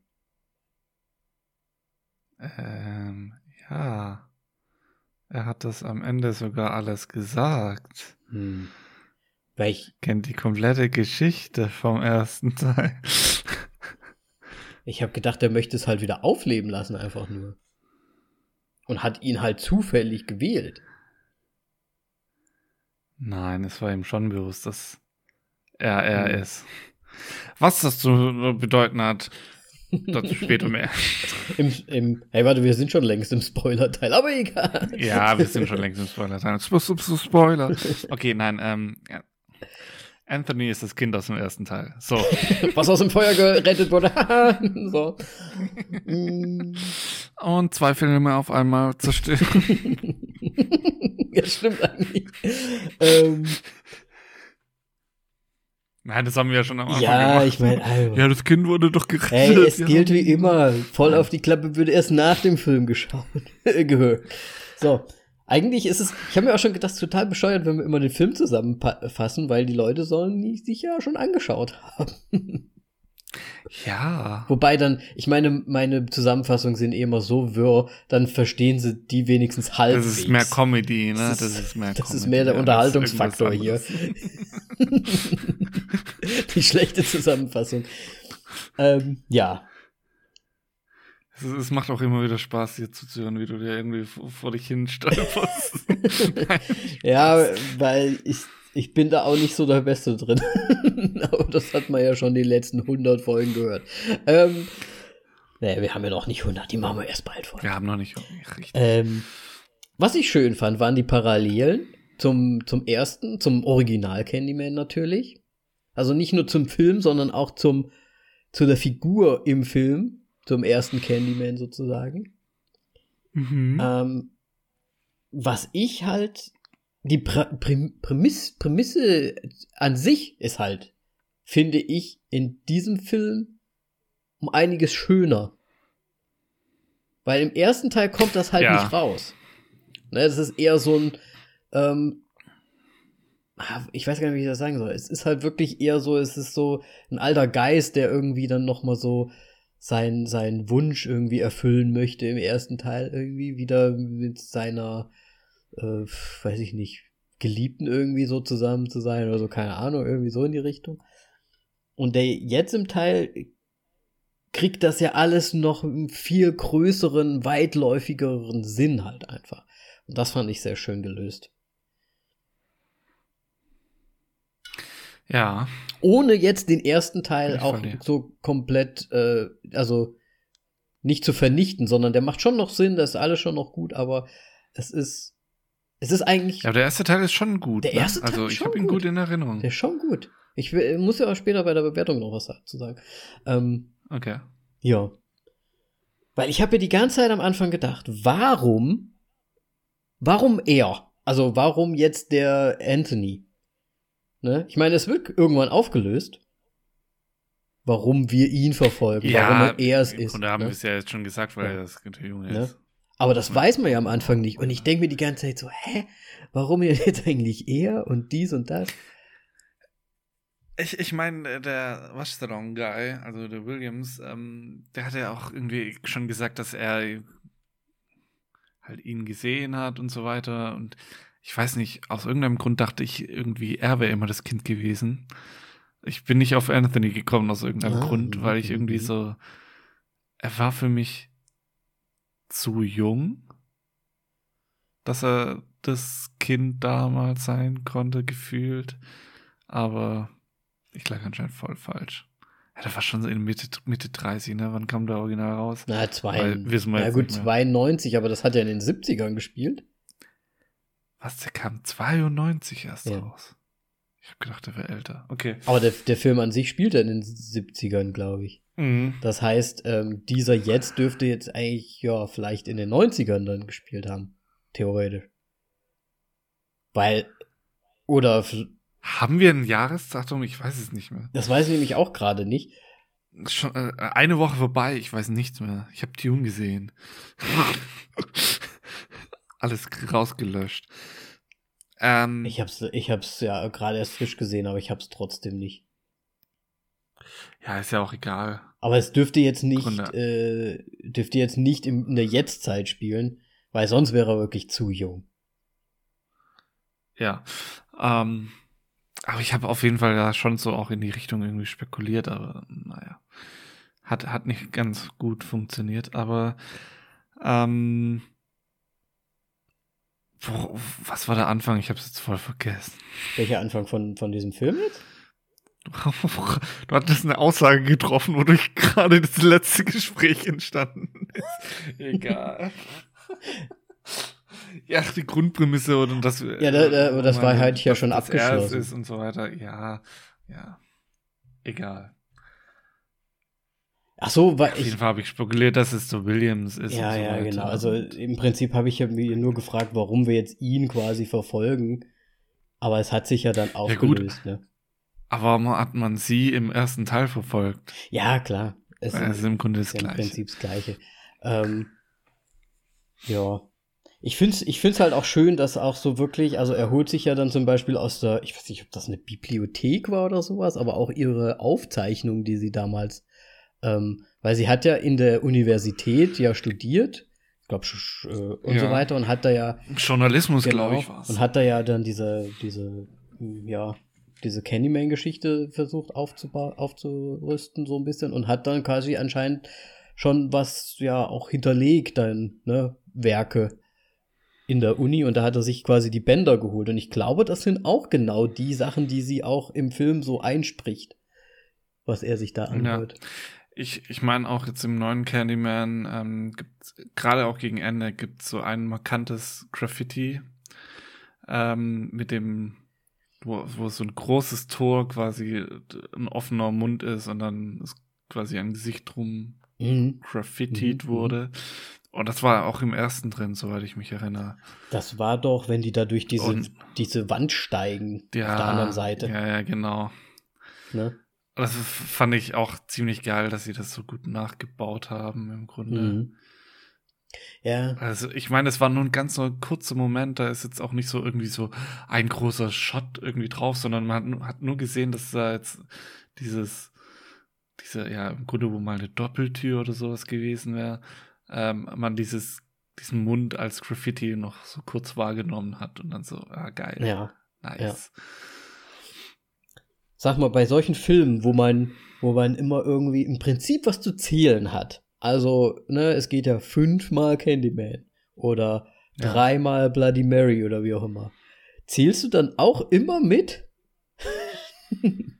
Ähm, ja. Er hat das am Ende sogar alles gesagt. Hm. Weil ich kennt die komplette Geschichte vom ersten Teil. Ich habe gedacht, er möchte es halt wieder aufleben lassen, einfach nur. Und hat ihn halt zufällig gewählt. Nein, es war ihm schon bewusst, dass er er mhm. ist. Was das zu bedeuten hat, dazu später mehr. Im, im, hey, warte, wir sind schon längst im Spoiler-Teil, aber egal. Ja, wir sind schon längst im Spoiler-Teil. Spoiler. Okay, nein, ähm, ja. Anthony ist das Kind aus dem ersten Teil. So. Was aus dem Feuer gerettet wurde. so. Und zwei Filme auf einmal zerstören. ja, stimmt eigentlich. ähm. Nein, das haben wir ja schon am Anfang ja, gemacht. ich meine, also. Ja, das Kind wurde doch gerettet. Ey, es ja. gilt wie immer. Voll auf die Klappe würde erst nach dem Film geschaut, gehört. So. Eigentlich ist es, ich habe mir auch schon gedacht, total bescheuert, wenn wir immer den Film zusammenfassen, weil die Leute sollen die sich ja schon angeschaut haben. Ja. Wobei dann, ich meine, meine Zusammenfassungen sind eh immer so wirr, dann verstehen sie die wenigstens halbwegs. Das ist mehr Comedy, ne? Das ist, das ist mehr, das Comedy, ist mehr der ja, Unterhaltungsfaktor hier. die schlechte Zusammenfassung. ähm, ja. Es, macht auch immer wieder Spaß, dir zuzuhören, wie du dir irgendwie vor, vor dich hin stolperst. ja, weil ich, ich bin da auch nicht so der Beste drin. Aber das hat man ja schon die letzten 100 Folgen gehört. Ähm, naja, wir haben ja noch nicht 100, die machen wir erst bald vor. Wir haben noch nicht richtig. Ähm, was ich schön fand, waren die Parallelen zum, zum ersten, zum Original Candyman natürlich. Also nicht nur zum Film, sondern auch zum, zu der Figur im Film, zum ersten Candyman sozusagen. Mhm. Ähm, was ich halt, die Prä Prämiss Prämisse an sich ist halt, finde ich, in diesem Film um einiges schöner. Weil im ersten Teil kommt das halt ja. nicht raus. Ne, das ist eher so ein, ähm, ah, ich weiß gar nicht, wie ich das sagen soll. Es ist halt wirklich eher so, es ist so ein alter Geist, der irgendwie dann noch mal so sein seinen Wunsch irgendwie erfüllen möchte im ersten Teil irgendwie wieder mit seiner, äh, weiß ich nicht, Geliebten irgendwie so zusammen zu sein oder so, keine Ahnung, irgendwie so in die Richtung. Und der jetzt im Teil kriegt das ja alles noch einen viel größeren, weitläufigeren Sinn halt einfach. Und das fand ich sehr schön gelöst. Ja. Ohne jetzt den ersten Teil auch so komplett, äh, also nicht zu vernichten, sondern der macht schon noch Sinn, das ist alles schon noch gut, aber es ist, es ist eigentlich. Ja, der erste Teil ist schon gut. Der ne? erste? Teil Also ich habe ihn gut in Erinnerung. Der ist schon gut. Ich will, muss ja auch später bei der Bewertung noch was dazu sagen. Ähm, okay. Ja. Weil ich habe mir die ganze Zeit am Anfang gedacht, warum, warum er? Also warum jetzt der Anthony? Ne? Ich meine, es wird irgendwann aufgelöst, warum wir ihn verfolgen, ja, warum er es ist. Und da haben ne? wir es ja jetzt schon gesagt, weil ja. das Junge ne? ist. Aber das ja. weiß man ja am Anfang nicht. Und ich denke mir die ganze Zeit so, hä? Warum jetzt eigentlich er und dies und das? Ich, ich meine, der Washington Guy, also der Williams, ähm, der hat ja auch irgendwie schon gesagt, dass er halt ihn gesehen hat und so weiter. Und ich weiß nicht, aus irgendeinem Grund dachte ich irgendwie, er wäre immer das Kind gewesen. Ich bin nicht auf Anthony gekommen aus irgendeinem ah, Grund, weil ich irgendwie so, er war für mich zu jung, dass er das Kind damals sein konnte, gefühlt. Aber ich lag anscheinend voll falsch. Ja, der war schon so in Mitte, Mitte 30, ne? Wann kam der Original raus? Na, zwei. Weil, wissen wir ja, gut, 92, aber das hat er in den 70ern gespielt. Was, der kam 92 erst ja. raus? Ich habe gedacht, der wäre älter. Okay. Aber der, der Film an sich spielt er in den 70ern, glaube ich. Mhm. Das heißt, ähm, dieser jetzt dürfte jetzt eigentlich, ja, vielleicht in den 90ern dann gespielt haben. Theoretisch. Weil, oder haben wir ein Jahresdatum? Ich weiß es nicht mehr. Das weiß ich nämlich auch gerade nicht. Schon äh, eine Woche vorbei, ich weiß nichts mehr. Ich habe Tune gesehen. Alles rausgelöscht. Ähm, ich hab's, ich hab's ja gerade erst frisch gesehen, aber ich hab's trotzdem nicht. Ja, ist ja auch egal. Aber es dürfte jetzt nicht, äh, dürfte jetzt nicht in der Jetztzeit spielen, weil sonst wäre er wirklich zu jung. Ja. Ähm, aber ich habe auf jeden Fall da schon so auch in die Richtung irgendwie spekuliert, aber naja. Hat, hat nicht ganz gut funktioniert, aber ähm, wo, was war der Anfang? Ich habe es jetzt voll vergessen. Welcher Anfang von, von diesem Film jetzt? Du hattest eine Aussage getroffen, wodurch gerade das letzte Gespräch entstanden ist. Egal. Ja, die Grundprämisse und das. Ja, da, da, das war halt ja schon abgeschlossen. ist und so weiter. Ja, ja. Egal. Ach so, weil Auf jeden Fall habe ich spekuliert, dass es so Williams ist. Ja, so ja, genau. Also im Prinzip habe ich ja nur gefragt, warum wir jetzt ihn quasi verfolgen. Aber es hat sich ja dann aufgelöst, ja, ne? Aber hat man sie im ersten Teil verfolgt? Ja, klar. Es ist im Grunde das Gleiche. Im Prinzip das Gleiche. Ähm, ja. Ich finde es ich find's halt auch schön, dass auch so wirklich, also er holt sich ja dann zum Beispiel aus der, ich weiß nicht, ob das eine Bibliothek war oder sowas, aber auch ihre Aufzeichnung, die sie damals, ähm, weil sie hat ja in der Universität ja studiert, ich glaube, äh, und ja. so weiter und hat da ja Journalismus, genau, glaube ich, war's. Und hat da ja dann diese, diese, ja, diese Candyman-Geschichte versucht aufzurüsten, so ein bisschen, und hat dann quasi anscheinend schon was ja auch hinterlegt, dann, ne, Werke in der Uni und da hat er sich quasi die Bänder geholt. Und ich glaube, das sind auch genau die Sachen, die sie auch im Film so einspricht, was er sich da anhört. Ja. Ich, ich meine auch jetzt im neuen Candyman ähm, gibt gerade auch gegen Ende gibt so ein markantes Graffiti ähm, mit dem wo, wo so ein großes Tor quasi ein offener Mund ist und dann ist quasi ein Gesicht drum mhm. graffitied mhm. wurde. Und das war auch im ersten drin, soweit ich mich erinnere. Das war doch, wenn die da durch diese, und, diese Wand steigen ja, auf der anderen Seite. Ja, ja, genau. Ne? Das fand ich auch ziemlich geil, dass sie das so gut nachgebaut haben, im Grunde. Mhm. Ja. Also ich meine, es war nur ein ganz so kurzer Moment, da ist jetzt auch nicht so irgendwie so ein großer Shot irgendwie drauf, sondern man hat nur gesehen, dass da jetzt dieses, diese, ja, im Grunde wo mal eine Doppeltür oder sowas gewesen wäre, ähm, man dieses, diesen Mund als Graffiti noch so kurz wahrgenommen hat und dann so, ah, geil. Ja. Nice. Ja. Sag mal, bei solchen Filmen, wo man, wo man immer irgendwie im Prinzip was zu zählen hat. Also, ne, es geht ja fünfmal Candyman oder ja. dreimal Bloody Mary oder wie auch immer. Zählst du dann auch immer mit?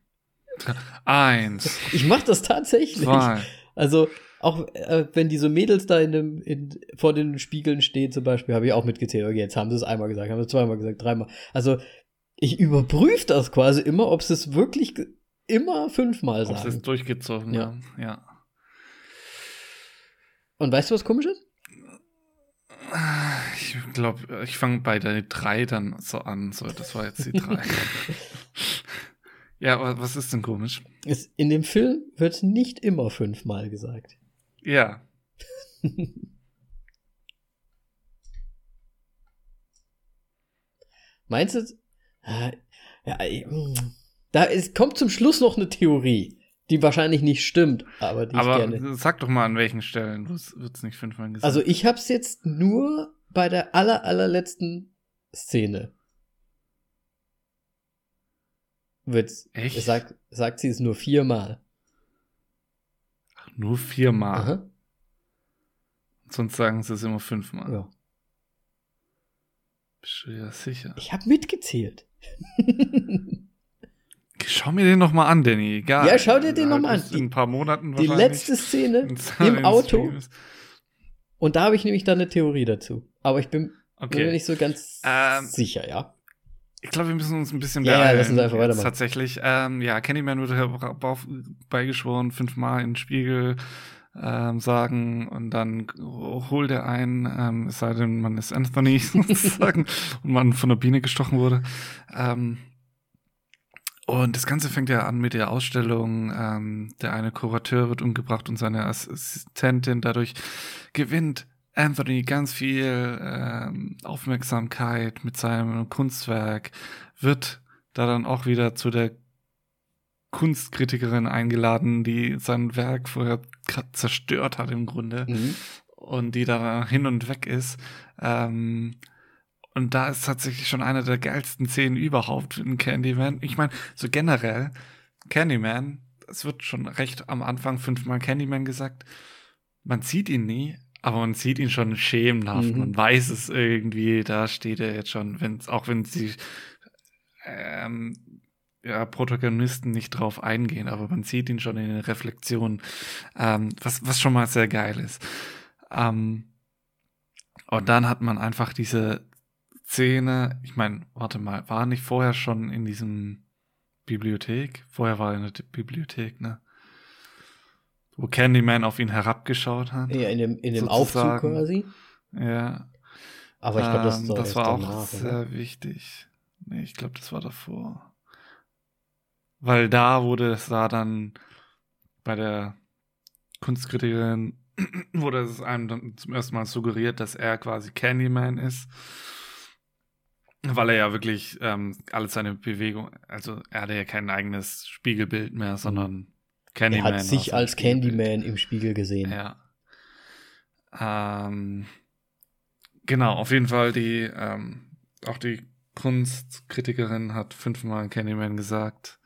Eins. Ich mach das tatsächlich. Zwei. Also, auch äh, wenn diese Mädels da in dem, in, vor den Spiegeln stehen, zum Beispiel, habe ich auch mitgezählt. Okay, jetzt haben sie es einmal gesagt, haben sie es zweimal gesagt, dreimal. Also, ich überprüfe das quasi immer, ob sie es wirklich immer fünfmal sagen. Ob sie es durchgezogen ja. haben, ja. Und weißt du, was komisch ist? Ich glaube, ich fange bei der drei dann so an. So, das war jetzt die drei. ja, aber was ist denn komisch? Es, in dem Film wird nicht immer fünfmal gesagt. Ja. Meinst du? Ja, hm. da ist, kommt zum Schluss noch eine Theorie, die wahrscheinlich nicht stimmt, aber die aber ich gerne. Sag doch mal, an welchen Stellen wird es nicht fünfmal gesagt. Also ich hab's jetzt nur bei der aller, allerletzten Szene. Wird's, Echt? Sagt, sagt sie es nur viermal. Ach, nur viermal? Aha. Sonst sagen sie es immer fünfmal. Ja. Bist du ja sicher? Ich habe mitgezählt. Schau mir den noch mal an, Danny. Egal. Ja, schau dir den noch mal an. In ein paar Monaten Die letzte Szene im Auto. Und da habe ich nämlich dann eine Theorie dazu. Aber ich bin okay. mir nicht so ganz ähm, sicher, ja. Ich glaube, wir müssen uns ein bisschen ja, ja, lass uns einfach weitermachen. Tatsächlich. Ähm, ja, Candyman wurde beigeschworen, fünfmal in den Spiegel ähm, sagen und dann holt er ein, ähm, es sei denn, man ist Anthony sozusagen und man von der Biene gestochen wurde. Ähm, und das Ganze fängt ja an mit der Ausstellung. Ähm, der eine Kurateur wird umgebracht und seine Assistentin dadurch gewinnt Anthony ganz viel ähm, Aufmerksamkeit mit seinem Kunstwerk, wird da dann auch wieder zu der Kunstkritikerin eingeladen, die sein Werk vorher zerstört hat im Grunde mhm. und die da hin und weg ist. Ähm, und da ist tatsächlich schon eine der geilsten Szenen überhaupt in Candyman. Ich meine, so generell, Candyman, es wird schon recht am Anfang fünfmal Candyman gesagt. Man sieht ihn nie, aber man sieht ihn schon schemenhaft. Mhm. Man weiß es irgendwie, da steht er jetzt schon, wenn's, auch wenn sie ähm, ja, Protagonisten nicht drauf eingehen, aber man sieht ihn schon in den Reflexionen, ähm, was, was schon mal sehr geil ist. Ähm, und dann hat man einfach diese Szene, ich meine, warte mal, war nicht vorher schon in diesem Bibliothek? Vorher war er in der Bibliothek, ne? Wo Candyman auf ihn herabgeschaut hat. Ja, in dem, in dem Aufzug quasi. Ja. Aber ich glaube, das, ähm, das war danach, auch sehr oder? wichtig. Nee, ich glaube, das war davor. Weil da wurde es da dann bei der Kunstkritikerin wurde es einem dann zum ersten Mal suggeriert, dass er quasi Candyman ist. Weil er ja wirklich ähm, alle seine Bewegung, also er hatte ja kein eigenes Spiegelbild mehr, sondern Candyman. Er hat sich als Candyman im Spiegel gesehen. Ja. Ähm, genau, auf jeden Fall die, ähm, auch die Kunstkritikerin hat fünfmal Candyman gesagt.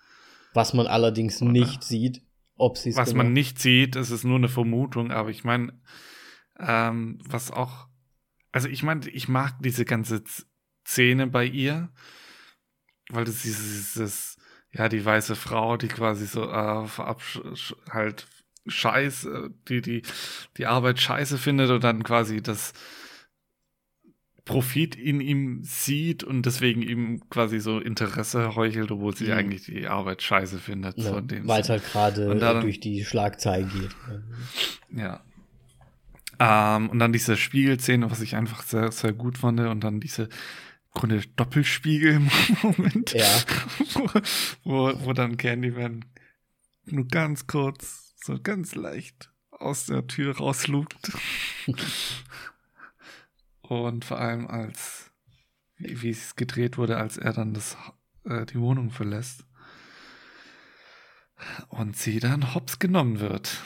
Was man allerdings Oder? nicht sieht, ob sie es Was genau man nicht sieht, es ist nur eine Vermutung, aber ich meine, ähm, was auch, also ich meine, ich mag diese ganze Szene bei ihr, weil das dieses, dieses ja, die weiße Frau, die quasi so äh, halt scheiße, die, die, die Arbeit scheiße findet und dann quasi das Profit in ihm sieht und deswegen ihm quasi so Interesse heuchelt, obwohl sie mhm. eigentlich die Arbeit scheiße findet. Ja, Weil es halt gerade durch die Schlagzeilen geht. Ja. Ähm, und dann diese Spiegelszene, was ich einfach sehr, sehr gut fand und dann diese Grunde Doppelspiegel im Moment. Ja. wo, wo, wo dann Candyman nur ganz kurz, so ganz leicht aus der Tür rauslugt. Und vor allem als, wie es gedreht wurde, als er dann das, äh, die Wohnung verlässt. Und sie dann hops genommen wird.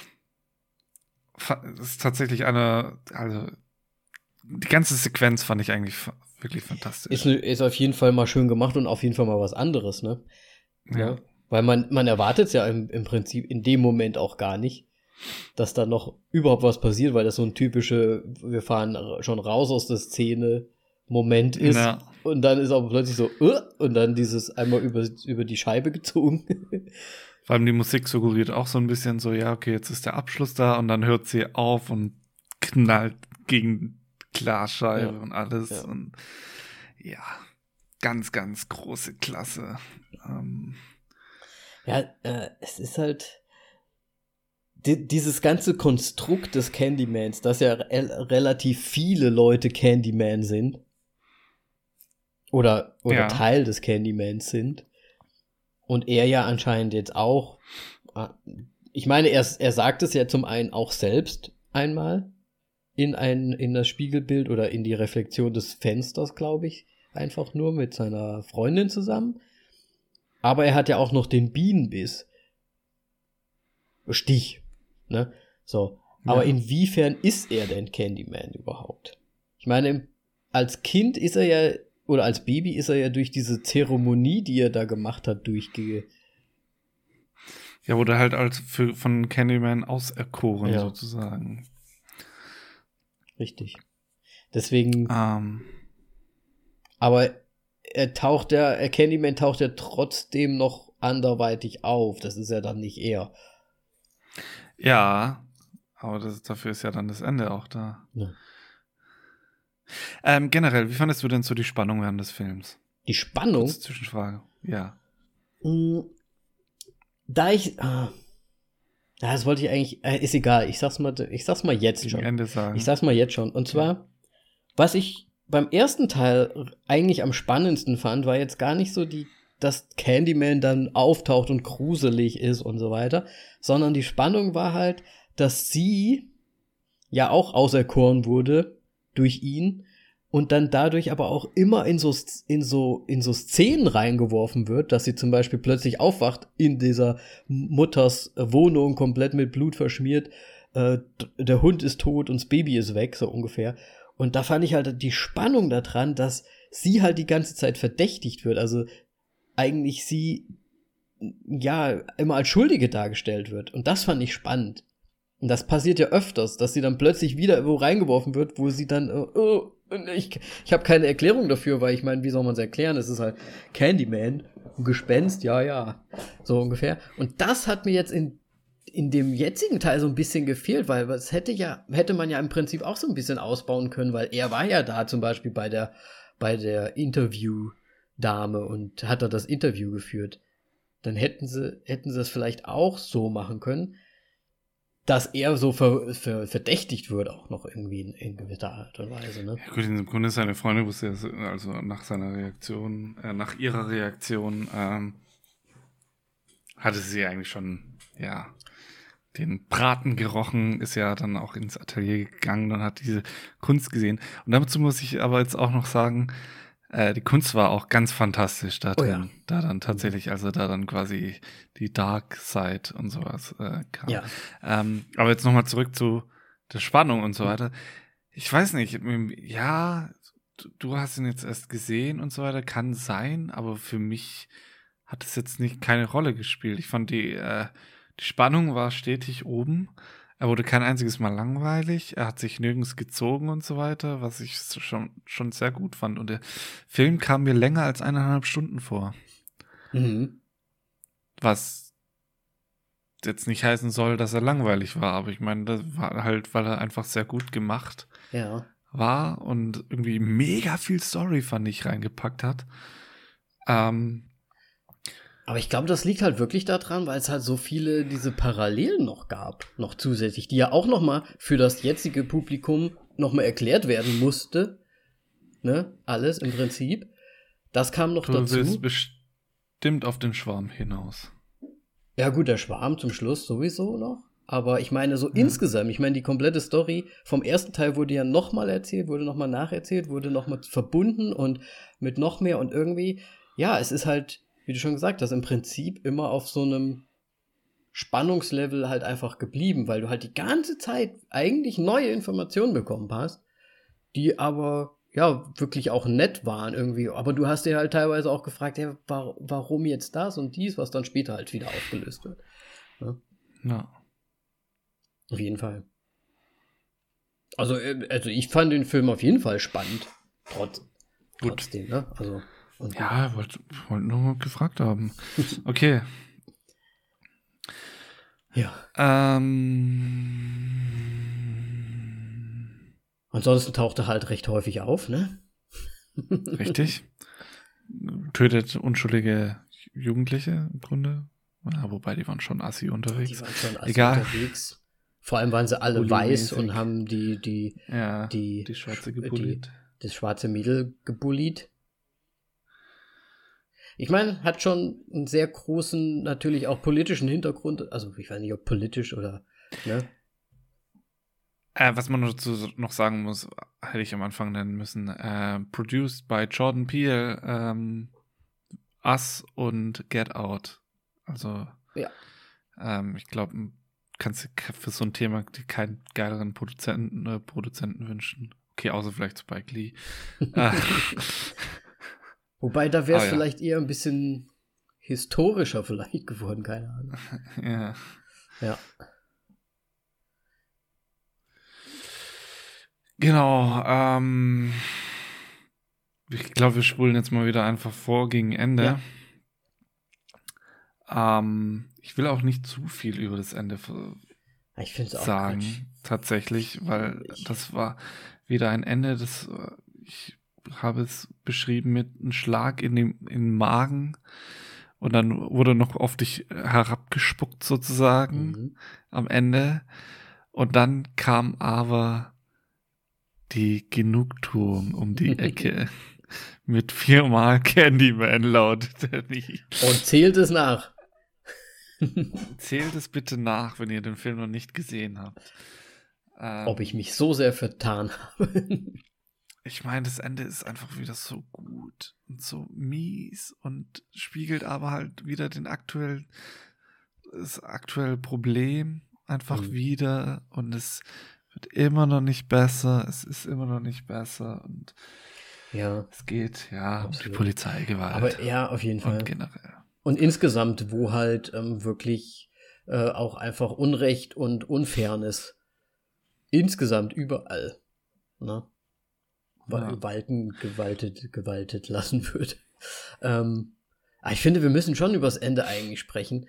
Das ist tatsächlich eine, also die ganze Sequenz fand ich eigentlich wirklich fantastisch. Ist, ist auf jeden Fall mal schön gemacht und auf jeden Fall mal was anderes, ne? Ja. ja. Weil man, man erwartet es ja im, im Prinzip in dem Moment auch gar nicht dass da noch überhaupt was passiert, weil das so ein typische, wir fahren schon raus aus der Szene Moment ist. Ja. Und dann ist aber plötzlich so, uh, und dann dieses einmal über, über die Scheibe gezogen. Vor allem die Musik suggeriert auch so ein bisschen so, ja, okay, jetzt ist der Abschluss da und dann hört sie auf und knallt gegen Klarscheibe ja. und alles. Ja. Und ja, ganz, ganz große Klasse. Ähm, ja, äh, es ist halt, dieses ganze Konstrukt des Candymans, dass ja re relativ viele Leute Candyman sind oder, oder ja. Teil des Candymans sind und er ja anscheinend jetzt auch, ah, ich meine, er, er sagt es ja zum einen auch selbst einmal in ein, in das Spiegelbild oder in die Reflexion des Fensters, glaube ich, einfach nur mit seiner Freundin zusammen. Aber er hat ja auch noch den Bienenbiss. Stich, Ne? So. Aber ja. inwiefern ist er denn Candyman überhaupt? Ich meine, als Kind ist er ja, oder als Baby ist er ja durch diese Zeremonie, die er da gemacht hat, durchge. Ja, wurde halt als für, von Candyman auserkoren, ja. sozusagen. Richtig. Deswegen. Um. Ähm. Aber er taucht ja, Candyman taucht ja trotzdem noch anderweitig auf. Das ist ja dann nicht er. Ja, aber das, dafür ist ja dann das Ende auch da. Ja. Ähm, generell, wie fandest du denn so die Spannung während des Films? Die Spannung? Kurze Zwischenfrage, ja. Hm, da ich. Ah, das wollte ich eigentlich. Äh, ist egal, ich sag's mal, ich sag's mal jetzt schon. Ende sagen. Ich sag's mal jetzt schon. Und zwar, was ich beim ersten Teil eigentlich am spannendsten fand, war jetzt gar nicht so die dass Candyman dann auftaucht und gruselig ist und so weiter, sondern die Spannung war halt, dass sie ja auch auserkoren wurde durch ihn und dann dadurch aber auch immer in so, in so, in so Szenen reingeworfen wird, dass sie zum Beispiel plötzlich aufwacht in dieser Mutters Wohnung, komplett mit Blut verschmiert, äh, der Hund ist tot und das Baby ist weg, so ungefähr. Und da fand ich halt die Spannung daran, dass sie halt die ganze Zeit verdächtigt wird. Also eigentlich sie ja immer als Schuldige dargestellt wird. Und das fand ich spannend. Und das passiert ja öfters, dass sie dann plötzlich wieder irgendwo reingeworfen wird, wo sie dann, äh, oh, ich, ich habe keine Erklärung dafür, weil ich meine, wie soll man es erklären? Es ist halt Candyman, ein Gespenst, ja, ja, so ungefähr. Und das hat mir jetzt in in dem jetzigen Teil so ein bisschen gefehlt, weil es hätte ja, hätte man ja im Prinzip auch so ein bisschen ausbauen können, weil er war ja da zum Beispiel bei der, bei der Interview, Dame und hat da das Interview geführt. Dann hätten sie, hätten sie es vielleicht auch so machen können, dass er so ver, ver, verdächtigt wird, auch noch irgendwie in, in gewisser Art und Weise. Ne? Ja, gut, im Grunde seine Freundin wusste ja, also nach seiner Reaktion, äh, nach ihrer Reaktion, ähm, hatte sie eigentlich schon, ja, den Braten gerochen, ist ja dann auch ins Atelier gegangen und hat diese Kunst gesehen. Und dazu muss ich aber jetzt auch noch sagen, äh, die Kunst war auch ganz fantastisch da drin. Oh ja. Da dann tatsächlich, also da dann quasi die Dark Side und sowas äh, kam. Ja. Ähm, aber jetzt nochmal zurück zu der Spannung und so weiter. Ich weiß nicht, ja, du- du hast ihn jetzt erst gesehen und so weiter, kann sein, aber für mich hat es jetzt nicht keine Rolle gespielt. Ich fand die, äh, die Spannung war stetig oben. Er wurde kein einziges Mal langweilig. Er hat sich nirgends gezogen und so weiter, was ich schon, schon sehr gut fand. Und der Film kam mir länger als eineinhalb Stunden vor. Mhm. Was jetzt nicht heißen soll, dass er langweilig war, aber ich meine, das war halt, weil er einfach sehr gut gemacht Ja. war und irgendwie mega viel Story, fand ich, reingepackt hat. Ähm, Aber ich glaube, das liegt halt wirklich daran, weil es halt so viele diese Parallelen noch gab, noch zusätzlich, die ja auch noch mal für das jetzige Publikum noch mal erklärt werden musste. Ne? Alles im Prinzip. Das kam noch du dazu. willst bestimmt auf den Schwarm hinaus. Ja gut, der Schwarm zum Schluss sowieso noch. Aber ich meine so Ja. insgesamt, ich meine die komplette Story vom ersten Teil wurde ja noch mal erzählt, wurde noch mal nacherzählt, wurde noch mal verbunden und mit noch mehr und irgendwie, ja, es ist halt, wie du schon gesagt hast, im Prinzip immer auf so einem Spannungslevel halt einfach geblieben, weil du halt die ganze Zeit eigentlich neue Informationen bekommen hast, die aber ja wirklich auch nett waren irgendwie. Aber du hast dir halt teilweise auch gefragt, ja, wa warum jetzt das und dies, was dann später halt wieder aufgelöst wird. Ja. Auf jeden Fall. Also, äh, also ich fand den Film auf jeden Fall spannend. Trotz, Gut. trotzdem, ne? Also, und Ja, wollte wollt nur mal gefragt haben. Okay. ja. Ähm, Ansonsten taucht er halt recht häufig auf, ne? richtig. Tötet unschuldige Jugendliche im Grunde. Ja, wobei die waren schon assi Die unterwegs. waren schon assi Egal. unterwegs. Vor allem waren sie alle weiß und haben die, die, Ja, die, die schwarze die- gebullied. das schwarze Mädel gebullied. Ich meine, hat schon einen sehr großen, natürlich auch politischen Hintergrund. Also, ich weiß nicht, ob politisch oder, ne? Äh, was man dazu noch sagen muss, hätte ich am Anfang nennen müssen. Äh, produced by Jordan Peele, ähm, Us und Get Out. Also, Ja. ähm, ich glaube, kannst du für so ein Thema keinen geileren Produzenten, äh, Produzenten wünschen. Okay, außer vielleicht Spike Lee. Wobei, da wäre es Ah, ja. vielleicht eher ein bisschen historischer vielleicht geworden, keine Ahnung. ja. Ja. Genau, ähm, ich glaube, wir spulen jetzt mal wieder einfach vor gegen Ende. Ähm, ich will auch nicht zu viel über das Ende Ich auch sagen, Quatsch. tatsächlich, weil Ich- das war wieder ein Ende, das äh, ich habe es beschrieben mit einem Schlag in den, in den Magen und dann wurde noch auf dich herabgespuckt sozusagen Mhm. am Ende. Und dann kam aber die Genugtuung um die Ecke. Mit viermal Candyman laut Danny. Und zählt es nach. Zählt es bitte nach, wenn ihr den Film noch nicht gesehen habt. Ähm, Ob ich mich so sehr vertan habe. Ich meine, das Ende ist einfach wieder so gut und so mies und spiegelt aber halt wieder den aktuellen, das aktuelle Problem einfach Mhm. wieder und es wird immer noch nicht besser, es ist immer noch nicht besser und ja. es geht, ja, um die Absolut. Polizeigewalt Aber ja, auf jeden Fall. und generell. Und insgesamt, wo halt ähm, wirklich äh, auch einfach Unrecht und Unfairness insgesamt überall ne, Ja. walten, gewaltet, gewaltet lassen wird. Ähm, aber ich finde, wir müssen schon übers Ende eigentlich sprechen.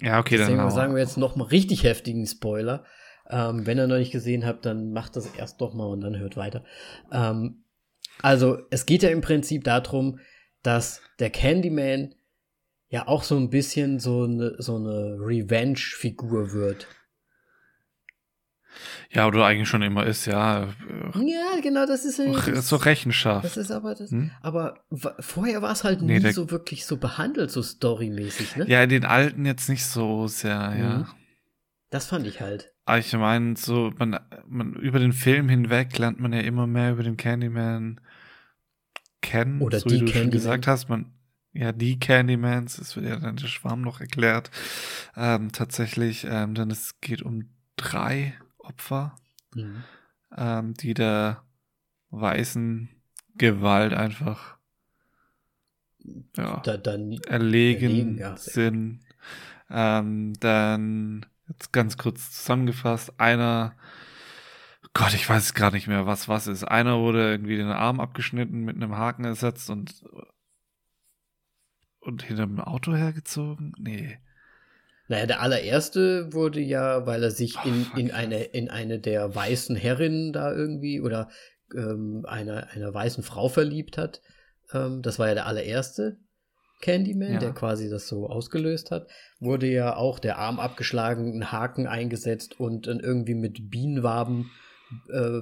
Ja, okay, dann Deswegen hau- sagen wir jetzt noch mal richtig heftigen Spoiler. Ähm, wenn ihr noch nicht gesehen habt, dann macht das erst doch mal und dann hört weiter. Ähm, also, es geht ja im Prinzip darum, dass der Candyman ja auch so ein bisschen so eine, so eine Revenge-Figur wird. Ja, oder eigentlich schon immer ist, ja. Ja, genau, das ist ja. So Rechenschaft. das ist aber das. Hm? Aber vorher war es halt Nee, nie so wirklich so behandelt, so storymäßig, ne? Ja, in den alten jetzt nicht so sehr, ja. Mhm. Das fand ich halt. Aber ich meine, so, man, man, über den Film hinweg lernt man ja immer mehr über den Candyman kennen. Oder so die wie du schon gesagt hast, man, ja, die Candymans, das wird ja dann der Schwarm noch erklärt. Ähm, tatsächlich, ähm, denn es geht um drei Opfer, Mhm. ähm, die der weißen Gewalt einfach ja, da, dann erlegen, erlegen, ja. sind. Ähm, dann, jetzt ganz kurz zusammengefasst, einer, Gott, ich weiß gerade nicht mehr, was was ist. Einer wurde irgendwie den Arm abgeschnitten, mit einem Haken ersetzt und, und hinter dem Auto hergezogen? Nee. Naja, der allererste wurde ja, weil er sich Oh, in, eine, in eine der weißen Herrinnen da irgendwie oder ähm, einer, einer weißen Frau verliebt hat. Ähm, das war ja der allererste Candyman, Ja. der quasi das so ausgelöst hat. Wurde ja auch der Arm abgeschlagen, ein Haken eingesetzt und dann irgendwie mit Bienenwaben äh,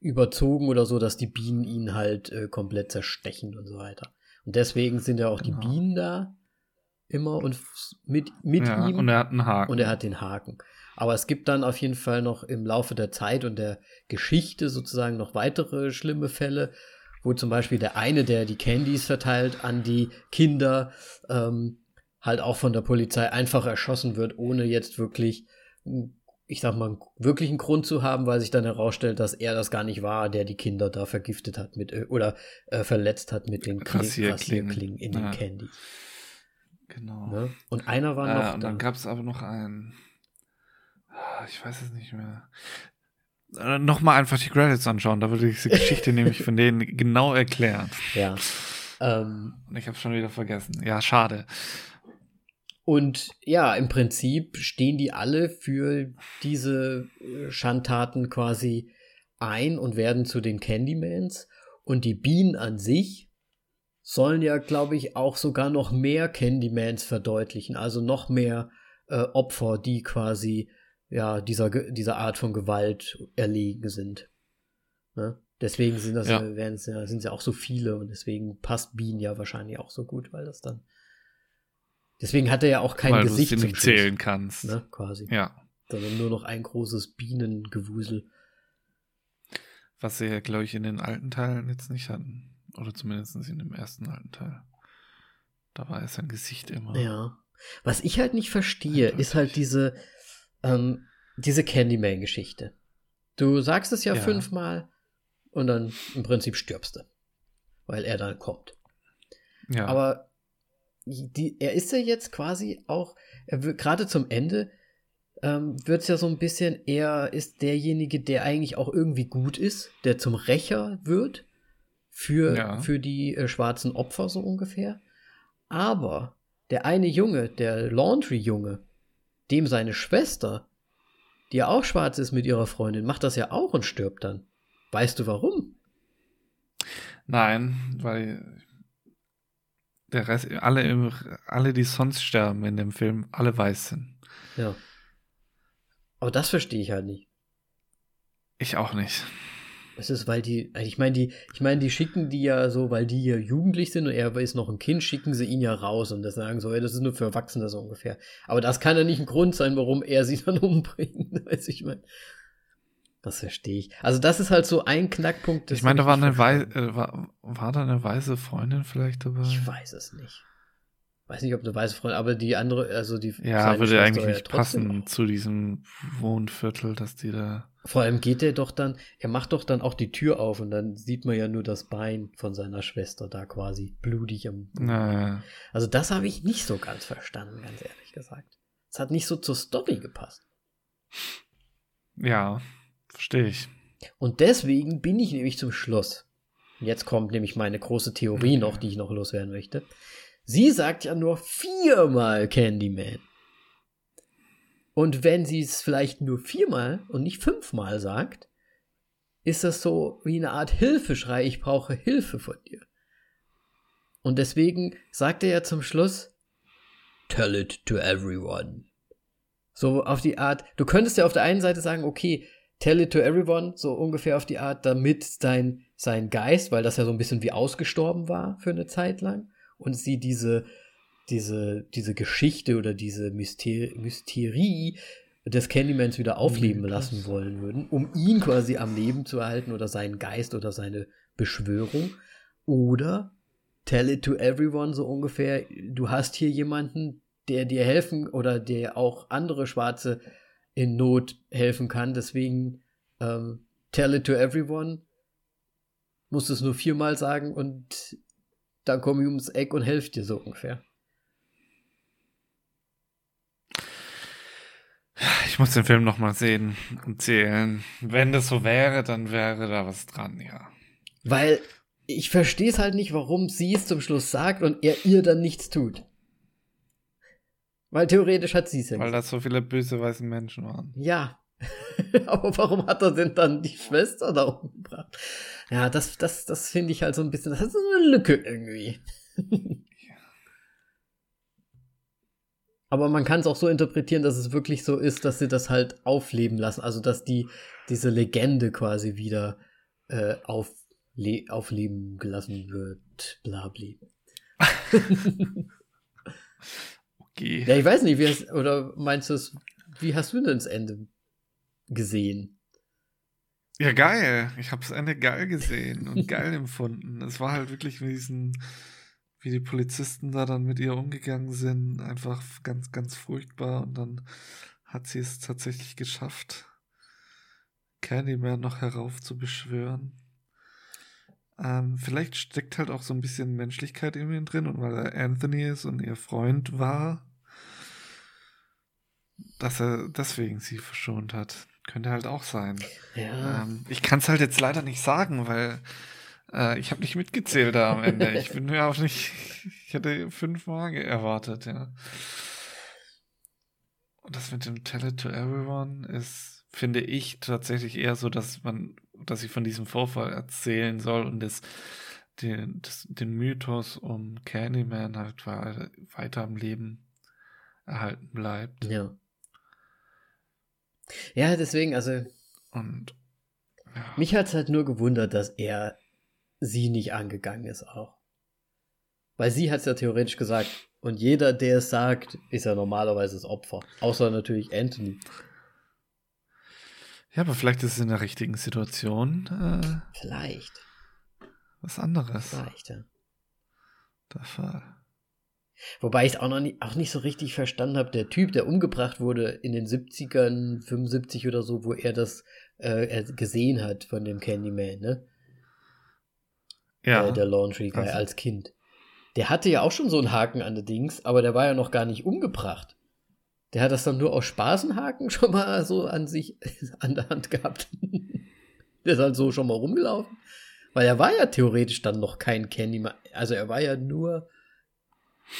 überzogen oder so, dass die Bienen ihn halt äh, komplett zerstechen und so weiter. Und deswegen sind ja auch Genau. die Bienen da immer und mit, mit ja, ihm und er hat einen Haken. und er hat den Haken. Aber es gibt dann auf jeden Fall noch im Laufe der Zeit und der Geschichte sozusagen noch weitere schlimme Fälle, wo zum Beispiel der eine, der die Candies verteilt an die Kinder, ähm, halt auch von der Polizei einfach erschossen wird, ohne jetzt wirklich, ich sag mal, wirklich einen Grund zu haben, weil sich dann herausstellt, dass er das gar nicht war, der die Kinder da vergiftet hat mit äh, oder äh, verletzt hat mit den Kling-. Rasierklingen in Ja. den Candies. Genau. Ne? Und einer war noch Äh, und dann da. gab es aber noch einen. Ah, Ich weiß es nicht mehr. Äh, Nochmal einfach die Credits anschauen, da würde ich diese Geschichte nämlich von denen genau erklären. Ja. Ähm, Und ich habe schon wieder vergessen. Ja, schade. Und ja, im Prinzip stehen die alle für diese äh, Schandtaten quasi ein und werden zu den Candymans. Und die Bienen an sich sollen ja, glaube ich, auch sogar noch mehr Candymans verdeutlichen. Also noch mehr äh, Opfer, die quasi ja dieser, dieser Art von Gewalt erlegen sind. Ne? Deswegen sind das Ja. ja. werden es ja, sind es ja auch so viele und deswegen passt Bienen ja wahrscheinlich auch so gut, weil das dann. Deswegen hat er ja auch kein weil du Gesicht sie zum nicht Schluss, zählen kannst. ne, quasi. Ja. Sondern nur noch ein großes Bienengewusel. Was sie ja, glaube ich, in den alten Teilen jetzt nicht hatten. Oder zumindest in dem ersten alten Teil. Da war es sein Gesicht immer. Ja. Was ich halt nicht verstehe, Eindeutig. ist halt diese, ähm, diese Candyman-Geschichte. Du sagst es ja, Ja. fünfmal und dann im Prinzip stirbst du. Weil er dann kommt. Ja. Aber die, er ist ja jetzt quasi auch, er gerade zum Ende, ähm, wird es ja so ein bisschen, er ist derjenige, der eigentlich auch irgendwie gut ist, der zum Rächer wird für, Ja. für die äh, schwarzen Opfer so ungefähr. Aber der eine Junge, der Laundry-Junge, dem seine Schwester, die ja auch schwarz ist mit ihrer Freundin, macht das ja auch und stirbt dann. Weißt du warum? Nein, weil der Rest, alle, im, alle, die sonst sterben in dem Film, alle weiß sind. Ja. Aber das verstehe ich halt nicht. Ich auch nicht. Es ist, weil die, also ich meine, die, ich meine, die schicken die ja so, weil die ja jugendlich sind und er ist noch ein Kind, schicken sie ihn ja raus und das sagen so, ja, das ist nur für Erwachsene so ungefähr. Aber das kann ja nicht ein Grund sein, warum er sie dann umbringt. Weiß ich meine. Das verstehe ich. Also das ist halt so ein Knackpunkt. das ich meine, da war eine Wei äh, war, war da eine weiße Freundin vielleicht dabei? Ich weiß es nicht. Weiß nicht, ob eine weiße Freundin, aber die andere, also die. ja, würde Schwester eigentlich nicht passen auch. zu diesem Wohnviertel, dass die da. Vor allem geht er doch dann, er macht doch dann auch die Tür auf und dann sieht man ja nur das Bein von seiner Schwester da quasi blutig am. Naja. Also das habe ich nicht so ganz verstanden, ganz ehrlich gesagt. Es hat nicht so zur Story gepasst. Ja, verstehe ich. Und deswegen bin ich nämlich zum Schluss. Jetzt kommt nämlich meine große Theorie noch, die ich noch loswerden möchte. Sie sagt ja nur viermal Candyman. Und wenn sie es vielleicht nur viermal und nicht fünfmal sagt, ist das so wie eine Art Hilfeschrei, ich brauche Hilfe von dir. Und deswegen sagt er ja zum Schluss, tell it to everyone. So auf die Art, du könntest ja auf der einen Seite sagen, okay, tell it to everyone, so ungefähr auf die Art, damit dein, sein Geist, weil das ja so ein bisschen wie ausgestorben war für eine Zeit lang, und sie diese, diese, diese Geschichte oder diese Myster Mysterie des Candymans wieder aufleben Mhm, lassen wollen würden, um ihn quasi am Leben zu erhalten oder seinen Geist oder seine Beschwörung. Oder tell it to everyone, so ungefähr, du hast hier jemanden, der dir helfen oder der auch andere Schwarze in Not helfen kann. Deswegen ähm, tell it to everyone. Musst es nur viermal sagen und dann komme ich ums Eck und helfe dir so ungefähr. Ich muss den Film nochmal sehen und zählen. Wenn das so wäre, dann wäre da was dran, ja. Weil ich verstehe es halt nicht, warum sie es zum Schluss sagt und er ihr dann nichts tut. Weil theoretisch hat sie es ja Weil da so viele böse weiße Menschen waren. Ja. Aber warum hat er denn dann die Schwester da umgebracht? Ja, das, das, das finde ich halt so ein bisschen, das ist so eine Lücke irgendwie. Aber man kann es auch so interpretieren, dass es wirklich so ist, dass sie das halt aufleben lassen. Also, dass die, diese Legende quasi wieder äh, auf, aufleben gelassen wird. Blabli. okay. Ja, ich weiß nicht, wie es, oder meinst du es, wie hast du denn das Ende gesehen? Ja, geil. Ich habe das Ende geil gesehen und geil empfunden. Es war halt wirklich wie diesen wie die Polizisten da dann mit ihr umgegangen sind, einfach ganz, ganz furchtbar. Und dann hat sie es tatsächlich geschafft, Candyman noch heraufzubeschwören. Ähm, vielleicht steckt halt auch so ein bisschen Menschlichkeit in ihm drin und weil er Anthony ist und ihr Freund war, dass er deswegen sie verschont hat. Könnte halt auch sein. Ja. Ähm, ich kann es halt jetzt leider nicht sagen, weil äh, ich habe nicht mitgezählt da am Ende. Ich bin ja auch nicht. Ich hätte fünf Tage erwartet, ja. Und das mit dem Tell it to everyone ist, finde ich, tatsächlich eher so, dass man, dass ich von diesem Vorfall erzählen soll und das, den, das, den Mythos um Candyman halt weiter am Leben erhalten bleibt. Ja. Ja, deswegen, also. Und. Ja. Mich hat es halt nur gewundert, dass er sie nicht angegangen ist auch. Weil sie hat es ja theoretisch gesagt. Und jeder, der es sagt, ist ja normalerweise das Opfer. Außer natürlich Anthony. Ja, aber vielleicht ist es in der richtigen Situation. Äh, vielleicht. Was anderes. Vielleicht, ja. Der Fall. Wobei ich auch noch nie, auch nicht so richtig verstanden habe, der Typ, der umgebracht wurde in den 70ern, 75 oder so, wo er das äh, gesehen hat von dem Candyman, ne? ja. äh, der Laundry Guy also. als Kind. Der hatte ja auch schon so einen Haken an der Dings, aber der war ja noch gar nicht umgebracht. Der hat das dann nur aus Spaßenhaken schon mal so an sich an der Hand gehabt. der ist halt so schon mal rumgelaufen. Weil er war ja theoretisch dann noch kein Candyman. Also er war ja nur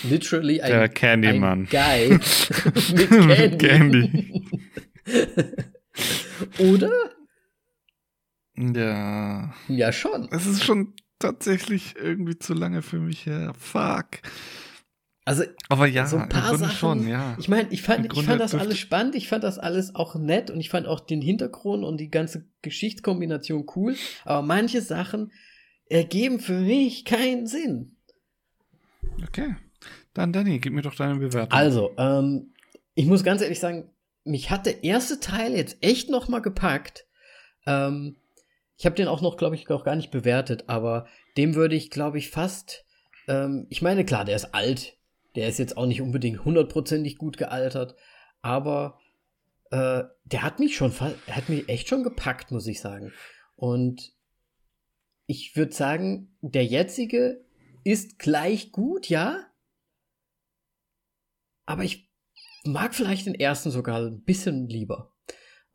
literally ein, der Candyman. ein Guy mit Candy. Candy. Oder? Ja. Ja, schon. Es ist schon tatsächlich irgendwie zu lange für mich her. Fuck. Also, aber ja, so ein paar Sachen, schon, ja. Ich meine, ich fand, ich fand das alles spannend, ich fand das alles auch nett und ich fand auch den Hintergrund und die ganze Geschichtskombination cool, aber manche Sachen ergeben für mich keinen Sinn. Okay. Dann, Danny, gib mir doch deine Bewertung. Also, ähm, ich muss ganz ehrlich sagen, mich hat der erste Teil jetzt echt noch mal gepackt. Ähm, ich habe den auch noch, glaube ich, auch gar nicht bewertet, aber dem würde ich, glaube ich, fast. Ähm, ich meine, klar, der ist alt. Der ist jetzt auch nicht unbedingt hundertprozentig gut gealtert, aber äh, der hat mich schon, hat mich echt schon gepackt, muss ich sagen. Und ich würde sagen, der jetzige ist gleich gut, ja. Aber ich mag vielleicht den ersten sogar ein bisschen lieber.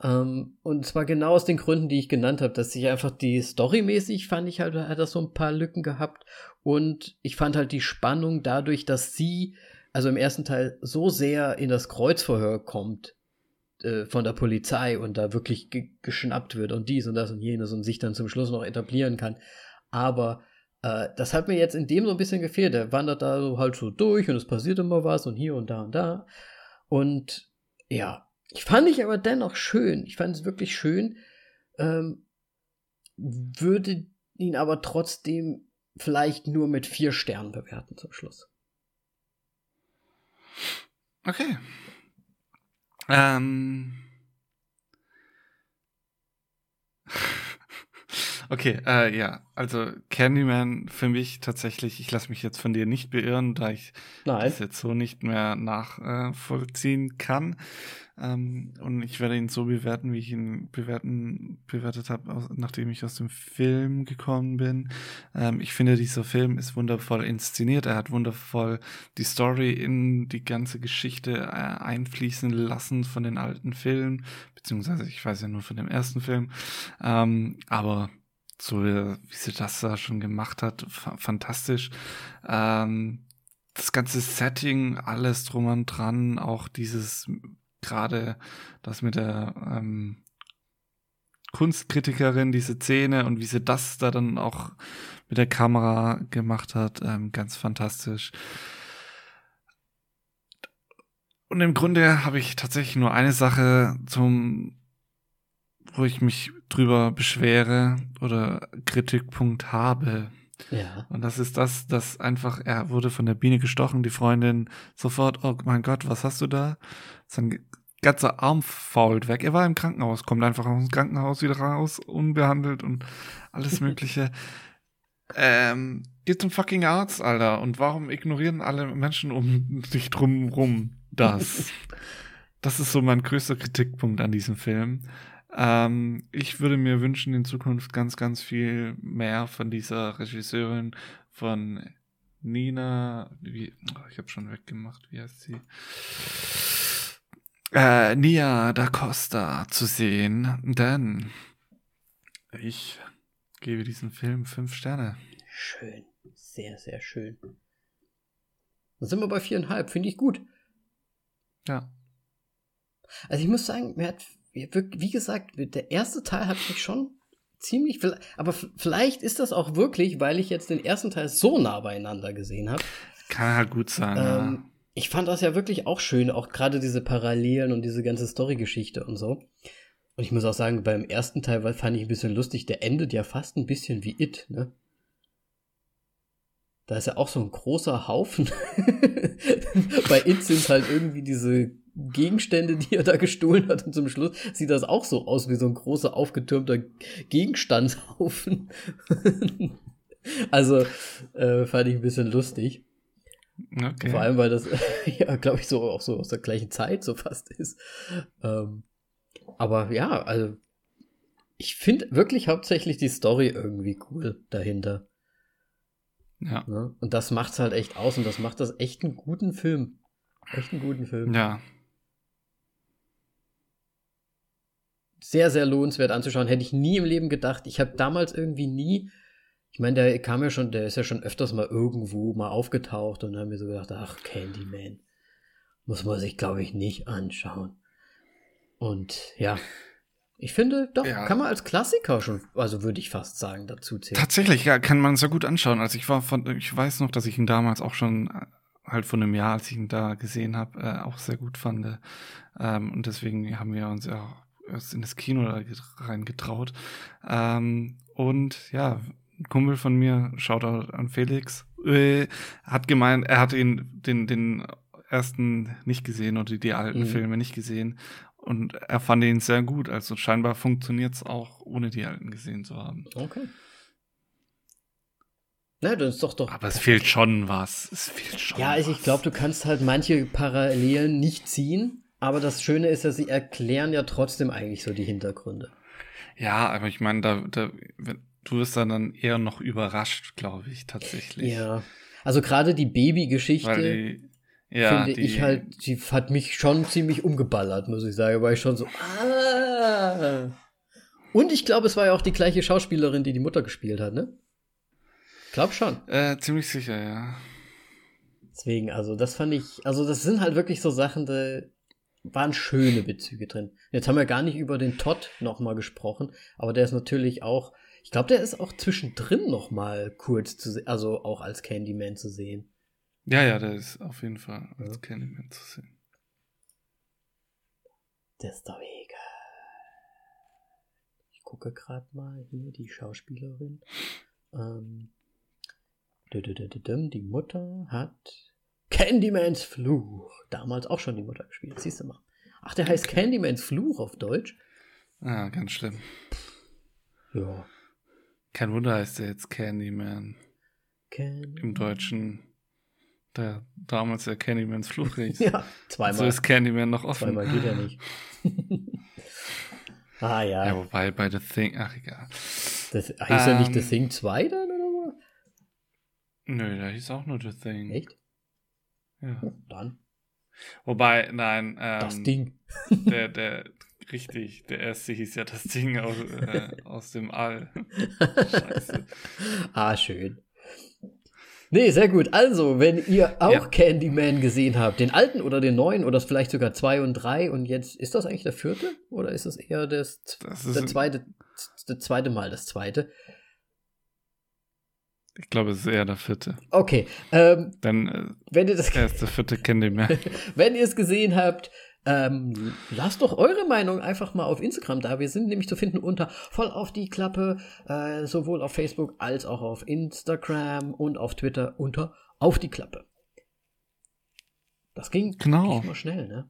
Ähm, und zwar genau aus den Gründen, die ich genannt habe, dass ich einfach die storymäßig fand ich halt, hat das so ein paar Lücken gehabt. Und ich fand halt die Spannung dadurch, dass sie, also im ersten Teil, so sehr in das Kreuzverhör kommt äh, von der Polizei und da wirklich ge geschnappt wird und dies und das und jenes und sich dann zum Schluss noch etablieren kann. Aber äh, das hat mir jetzt in dem so ein bisschen gefehlt. Er wandert da so halt so durch und es passiert immer was und hier und da und da. Und ja, ich fand ich aber dennoch schön. Ich fand es wirklich schön. Ähm, würde ihn aber trotzdem vielleicht nur mit vier Sternen bewerten zum Schluss. Okay. Ähm. Okay, äh, ja, also Candyman für mich tatsächlich, ich lasse mich jetzt von dir nicht beirren, da ich Nein. das jetzt so nicht mehr nachvollziehen kann. Ähm, und ich werde ihn so bewerten, wie ich ihn bewerten, bewertet habe, nachdem ich aus dem Film gekommen bin. Ähm, ich finde, dieser Film ist wundervoll inszeniert. Er hat wundervoll die Story in die ganze Geschichte äh, einfließen lassen von den alten Filmen, beziehungsweise ich weiß ja nur von dem ersten Film. Ähm, aber so wie, sie das da schon gemacht hat, fa fantastisch. Ähm, das ganze Setting, alles drum und dran, auch dieses gerade das mit der ähm, Kunstkritikerin, diese Szene und wie sie das da dann auch mit der Kamera gemacht hat, ähm, ganz fantastisch. Und im Grunde habe ich tatsächlich nur eine Sache zum, wo ich mich drüber beschwere oder Kritikpunkt habe. Ja. Und das ist das, dass einfach, er wurde von der Biene gestochen, die Freundin sofort, oh mein Gott, was hast du da? Sein ganzer Arm fault weg. Er war im Krankenhaus, kommt einfach aus dem Krankenhaus wieder raus, unbehandelt und alles Mögliche. ähm, geht zum fucking Arzt, Alter. Und warum ignorieren alle Menschen um sich drum rum das? das ist so mein größter Kritikpunkt an diesem Film. Ähm, ich würde mir wünschen, in Zukunft ganz, ganz viel mehr von dieser Regisseurin von Nina, wie, oh, ich habe schon weggemacht, wie heißt sie? Äh, Nia da Costa zu sehen, denn ich gebe diesem Film fünf Sterne. Schön, sehr, sehr schön. Dann sind wir bei viereinhalb, finde ich gut. Ja. Also ich muss sagen, mir hat, wie gesagt, der erste Teil hat mich schon ziemlich, aber vielleicht ist das auch wirklich, weil ich jetzt den ersten Teil so nah beieinander gesehen habe. Kann halt gut sein. Ähm, ja. Ich fand das ja wirklich auch schön, auch gerade diese Parallelen und diese ganze Storygeschichte und so. Und ich muss auch sagen, beim ersten Teil fand ich ein bisschen lustig, der endet ja fast ein bisschen wie It, ne? Da ist ja auch so ein großer Haufen. Bei It sind halt irgendwie diese Gegenstände, die er da gestohlen hat. Und zum Schluss sieht das auch so aus wie so ein großer aufgetürmter Gegenstandshaufen. also äh, fand ich ein bisschen lustig. Okay. Vor allem, weil das, ja, glaube ich, so auch so aus der gleichen Zeit so fast ist. Ähm, aber ja, also ich finde wirklich hauptsächlich die Story irgendwie cool dahinter. Ja. Ne? Und das macht's halt echt aus und das macht das echt einen guten Film. Echt einen guten Film. Ja. Sehr, sehr lohnenswert anzuschauen. Hätte ich nie im Leben gedacht. Ich habe damals irgendwie nie ich meine, der kam ja schon, der ist ja schon öfters mal irgendwo mal aufgetaucht und dann haben wir so gedacht, ach, Candyman. Muss man sich, glaube ich, nicht anschauen. Und ja, ich finde, doch, ja. kann man als Klassiker schon, also würde ich fast sagen, dazu zählen. Tatsächlich, ja, kann man sehr gut anschauen. Also ich war von, ich weiß noch, dass ich ihn damals auch schon äh, halt von einem Jahr, als ich ihn da gesehen habe, äh, auch sehr gut fand. Ähm, und deswegen haben wir uns ja erst in das Kino reingetraut. Ähm, und ja, ein Kumpel von mir, Shoutout an Felix, äh, hat gemeint, er hat ihn, den, den ersten nicht gesehen oder die alten mhm. Filme nicht gesehen. Und er fand ihn sehr gut. Also scheinbar funktioniert es auch, ohne die alten gesehen zu haben. Okay. Na, das ist doch doch. Aber es fehlt schon was. Es fehlt schon. Ja, also ich glaube, du kannst halt manche Parallelen nicht ziehen. Aber das Schöne ist, dass sie erklären ja trotzdem eigentlich so die Hintergründe. Ja, aber ich meine, da, da, du wirst dann eher noch überrascht, glaube ich, tatsächlich. Ja. Also gerade die Baby-Geschichte ja, finde die, ich halt, die hat mich schon ziemlich umgeballert, muss ich sagen, weil ich schon so, ah. Und ich glaube, es war ja auch die gleiche Schauspielerin, die die Mutter gespielt hat, ne? Glaub schon. Äh, ziemlich sicher, ja. Deswegen, also das fand ich, also das sind halt wirklich so Sachen, da waren schöne Bezüge drin. Jetzt haben wir gar nicht über den Todd nochmal gesprochen, aber der ist natürlich auch ich glaube, der ist auch zwischendrin noch mal kurz zu sehen, also auch als Candyman zu sehen. Ja, ja, der ist auf jeden Fall als ja. Candyman zu sehen. Der ist doch egal. Ich gucke gerade mal hier die Schauspielerin. Ähm, die Mutter hat Candymans Fluch. Damals auch schon die Mutter gespielt, siehst du mal. Ach, der heißt Candymans Fluch auf Deutsch. Ah, ganz schlimm. Ja. Kein Wunder heißt er jetzt Candyman. Candy. Im Deutschen. Der damals der Candymans Fluch hieß. Ja, zweimal. So ist Candyman noch offen. zweimal geht ja nicht. ah ja. Ja, wobei bei The Thing, ach egal. Das heißt ja nicht The Ähm. Thing 2 dann oder so? Nö, da hieß auch nur The Thing. Echt? Ja. Dann. Wobei, nein, Das ähm, Ding. der, der, richtig, der erste hieß ja das Ding aus, äh, aus dem All. Scheiße. Ah, schön. Nee, sehr gut. Also, wenn ihr auch Ja. Candyman gesehen habt, den alten oder den neuen oder vielleicht sogar zwei und drei und jetzt, ist das eigentlich der vierte? Oder ist es eher das, Das der zweite, das zweite Mal das zweite? Ich glaube, es ist eher der vierte. Okay, ähm, Denn äh, wenn ihr das, er ist der vierte Candyman. wenn ihr es gesehen habt, ähm, lasst doch eure Meinung einfach mal auf Instagram da. Wir sind nämlich zu finden unter voll auf die Klappe, äh, sowohl auf Facebook als auch auf Instagram und auf Twitter unter auf die Klappe. Das ging Genau. mal schnell, ne?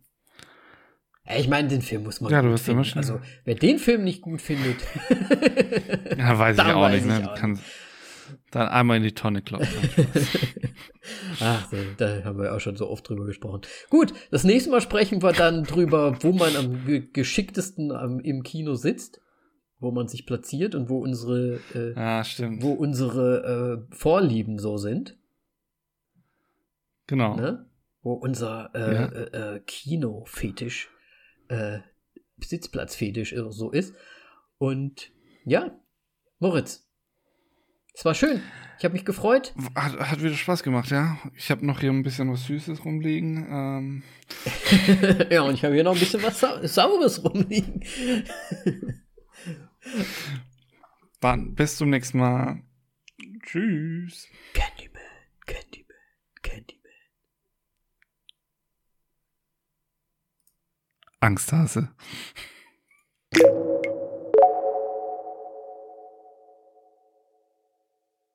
Ich meine, den Film muss man Ja, du wirst immer schnell. Also, wer den Film nicht gut findet, Ja, weiß ich auch weiß nicht. ich Ne? auch kannst dann einmal in die Tonne kloppen. Ach, da- haben wir auch schon so oft drüber gesprochen. Gut, das nächste Mal sprechen wir dann drüber, wo man am ge- geschicktesten am, im Kino sitzt, wo man sich platziert und wo unsere, äh, Ja, stimmt. wo unsere äh, Vorlieben so sind, Genau. ne? Wo unser äh, Ja. äh, äh, Kinofetisch, äh, Sitzplatzfetisch so ist. Und ja, Moritz, es war schön. Ich habe mich gefreut. Hat, hat wieder Spaß gemacht, ja. Ich habe noch hier ein bisschen was Süßes rumliegen. Ähm, ja, und ich habe hier noch ein bisschen was Sau Saures rumliegen. dann bis zum nächsten Mal. Tschüss. Candyman, Candyman, Candyman. Angsthase.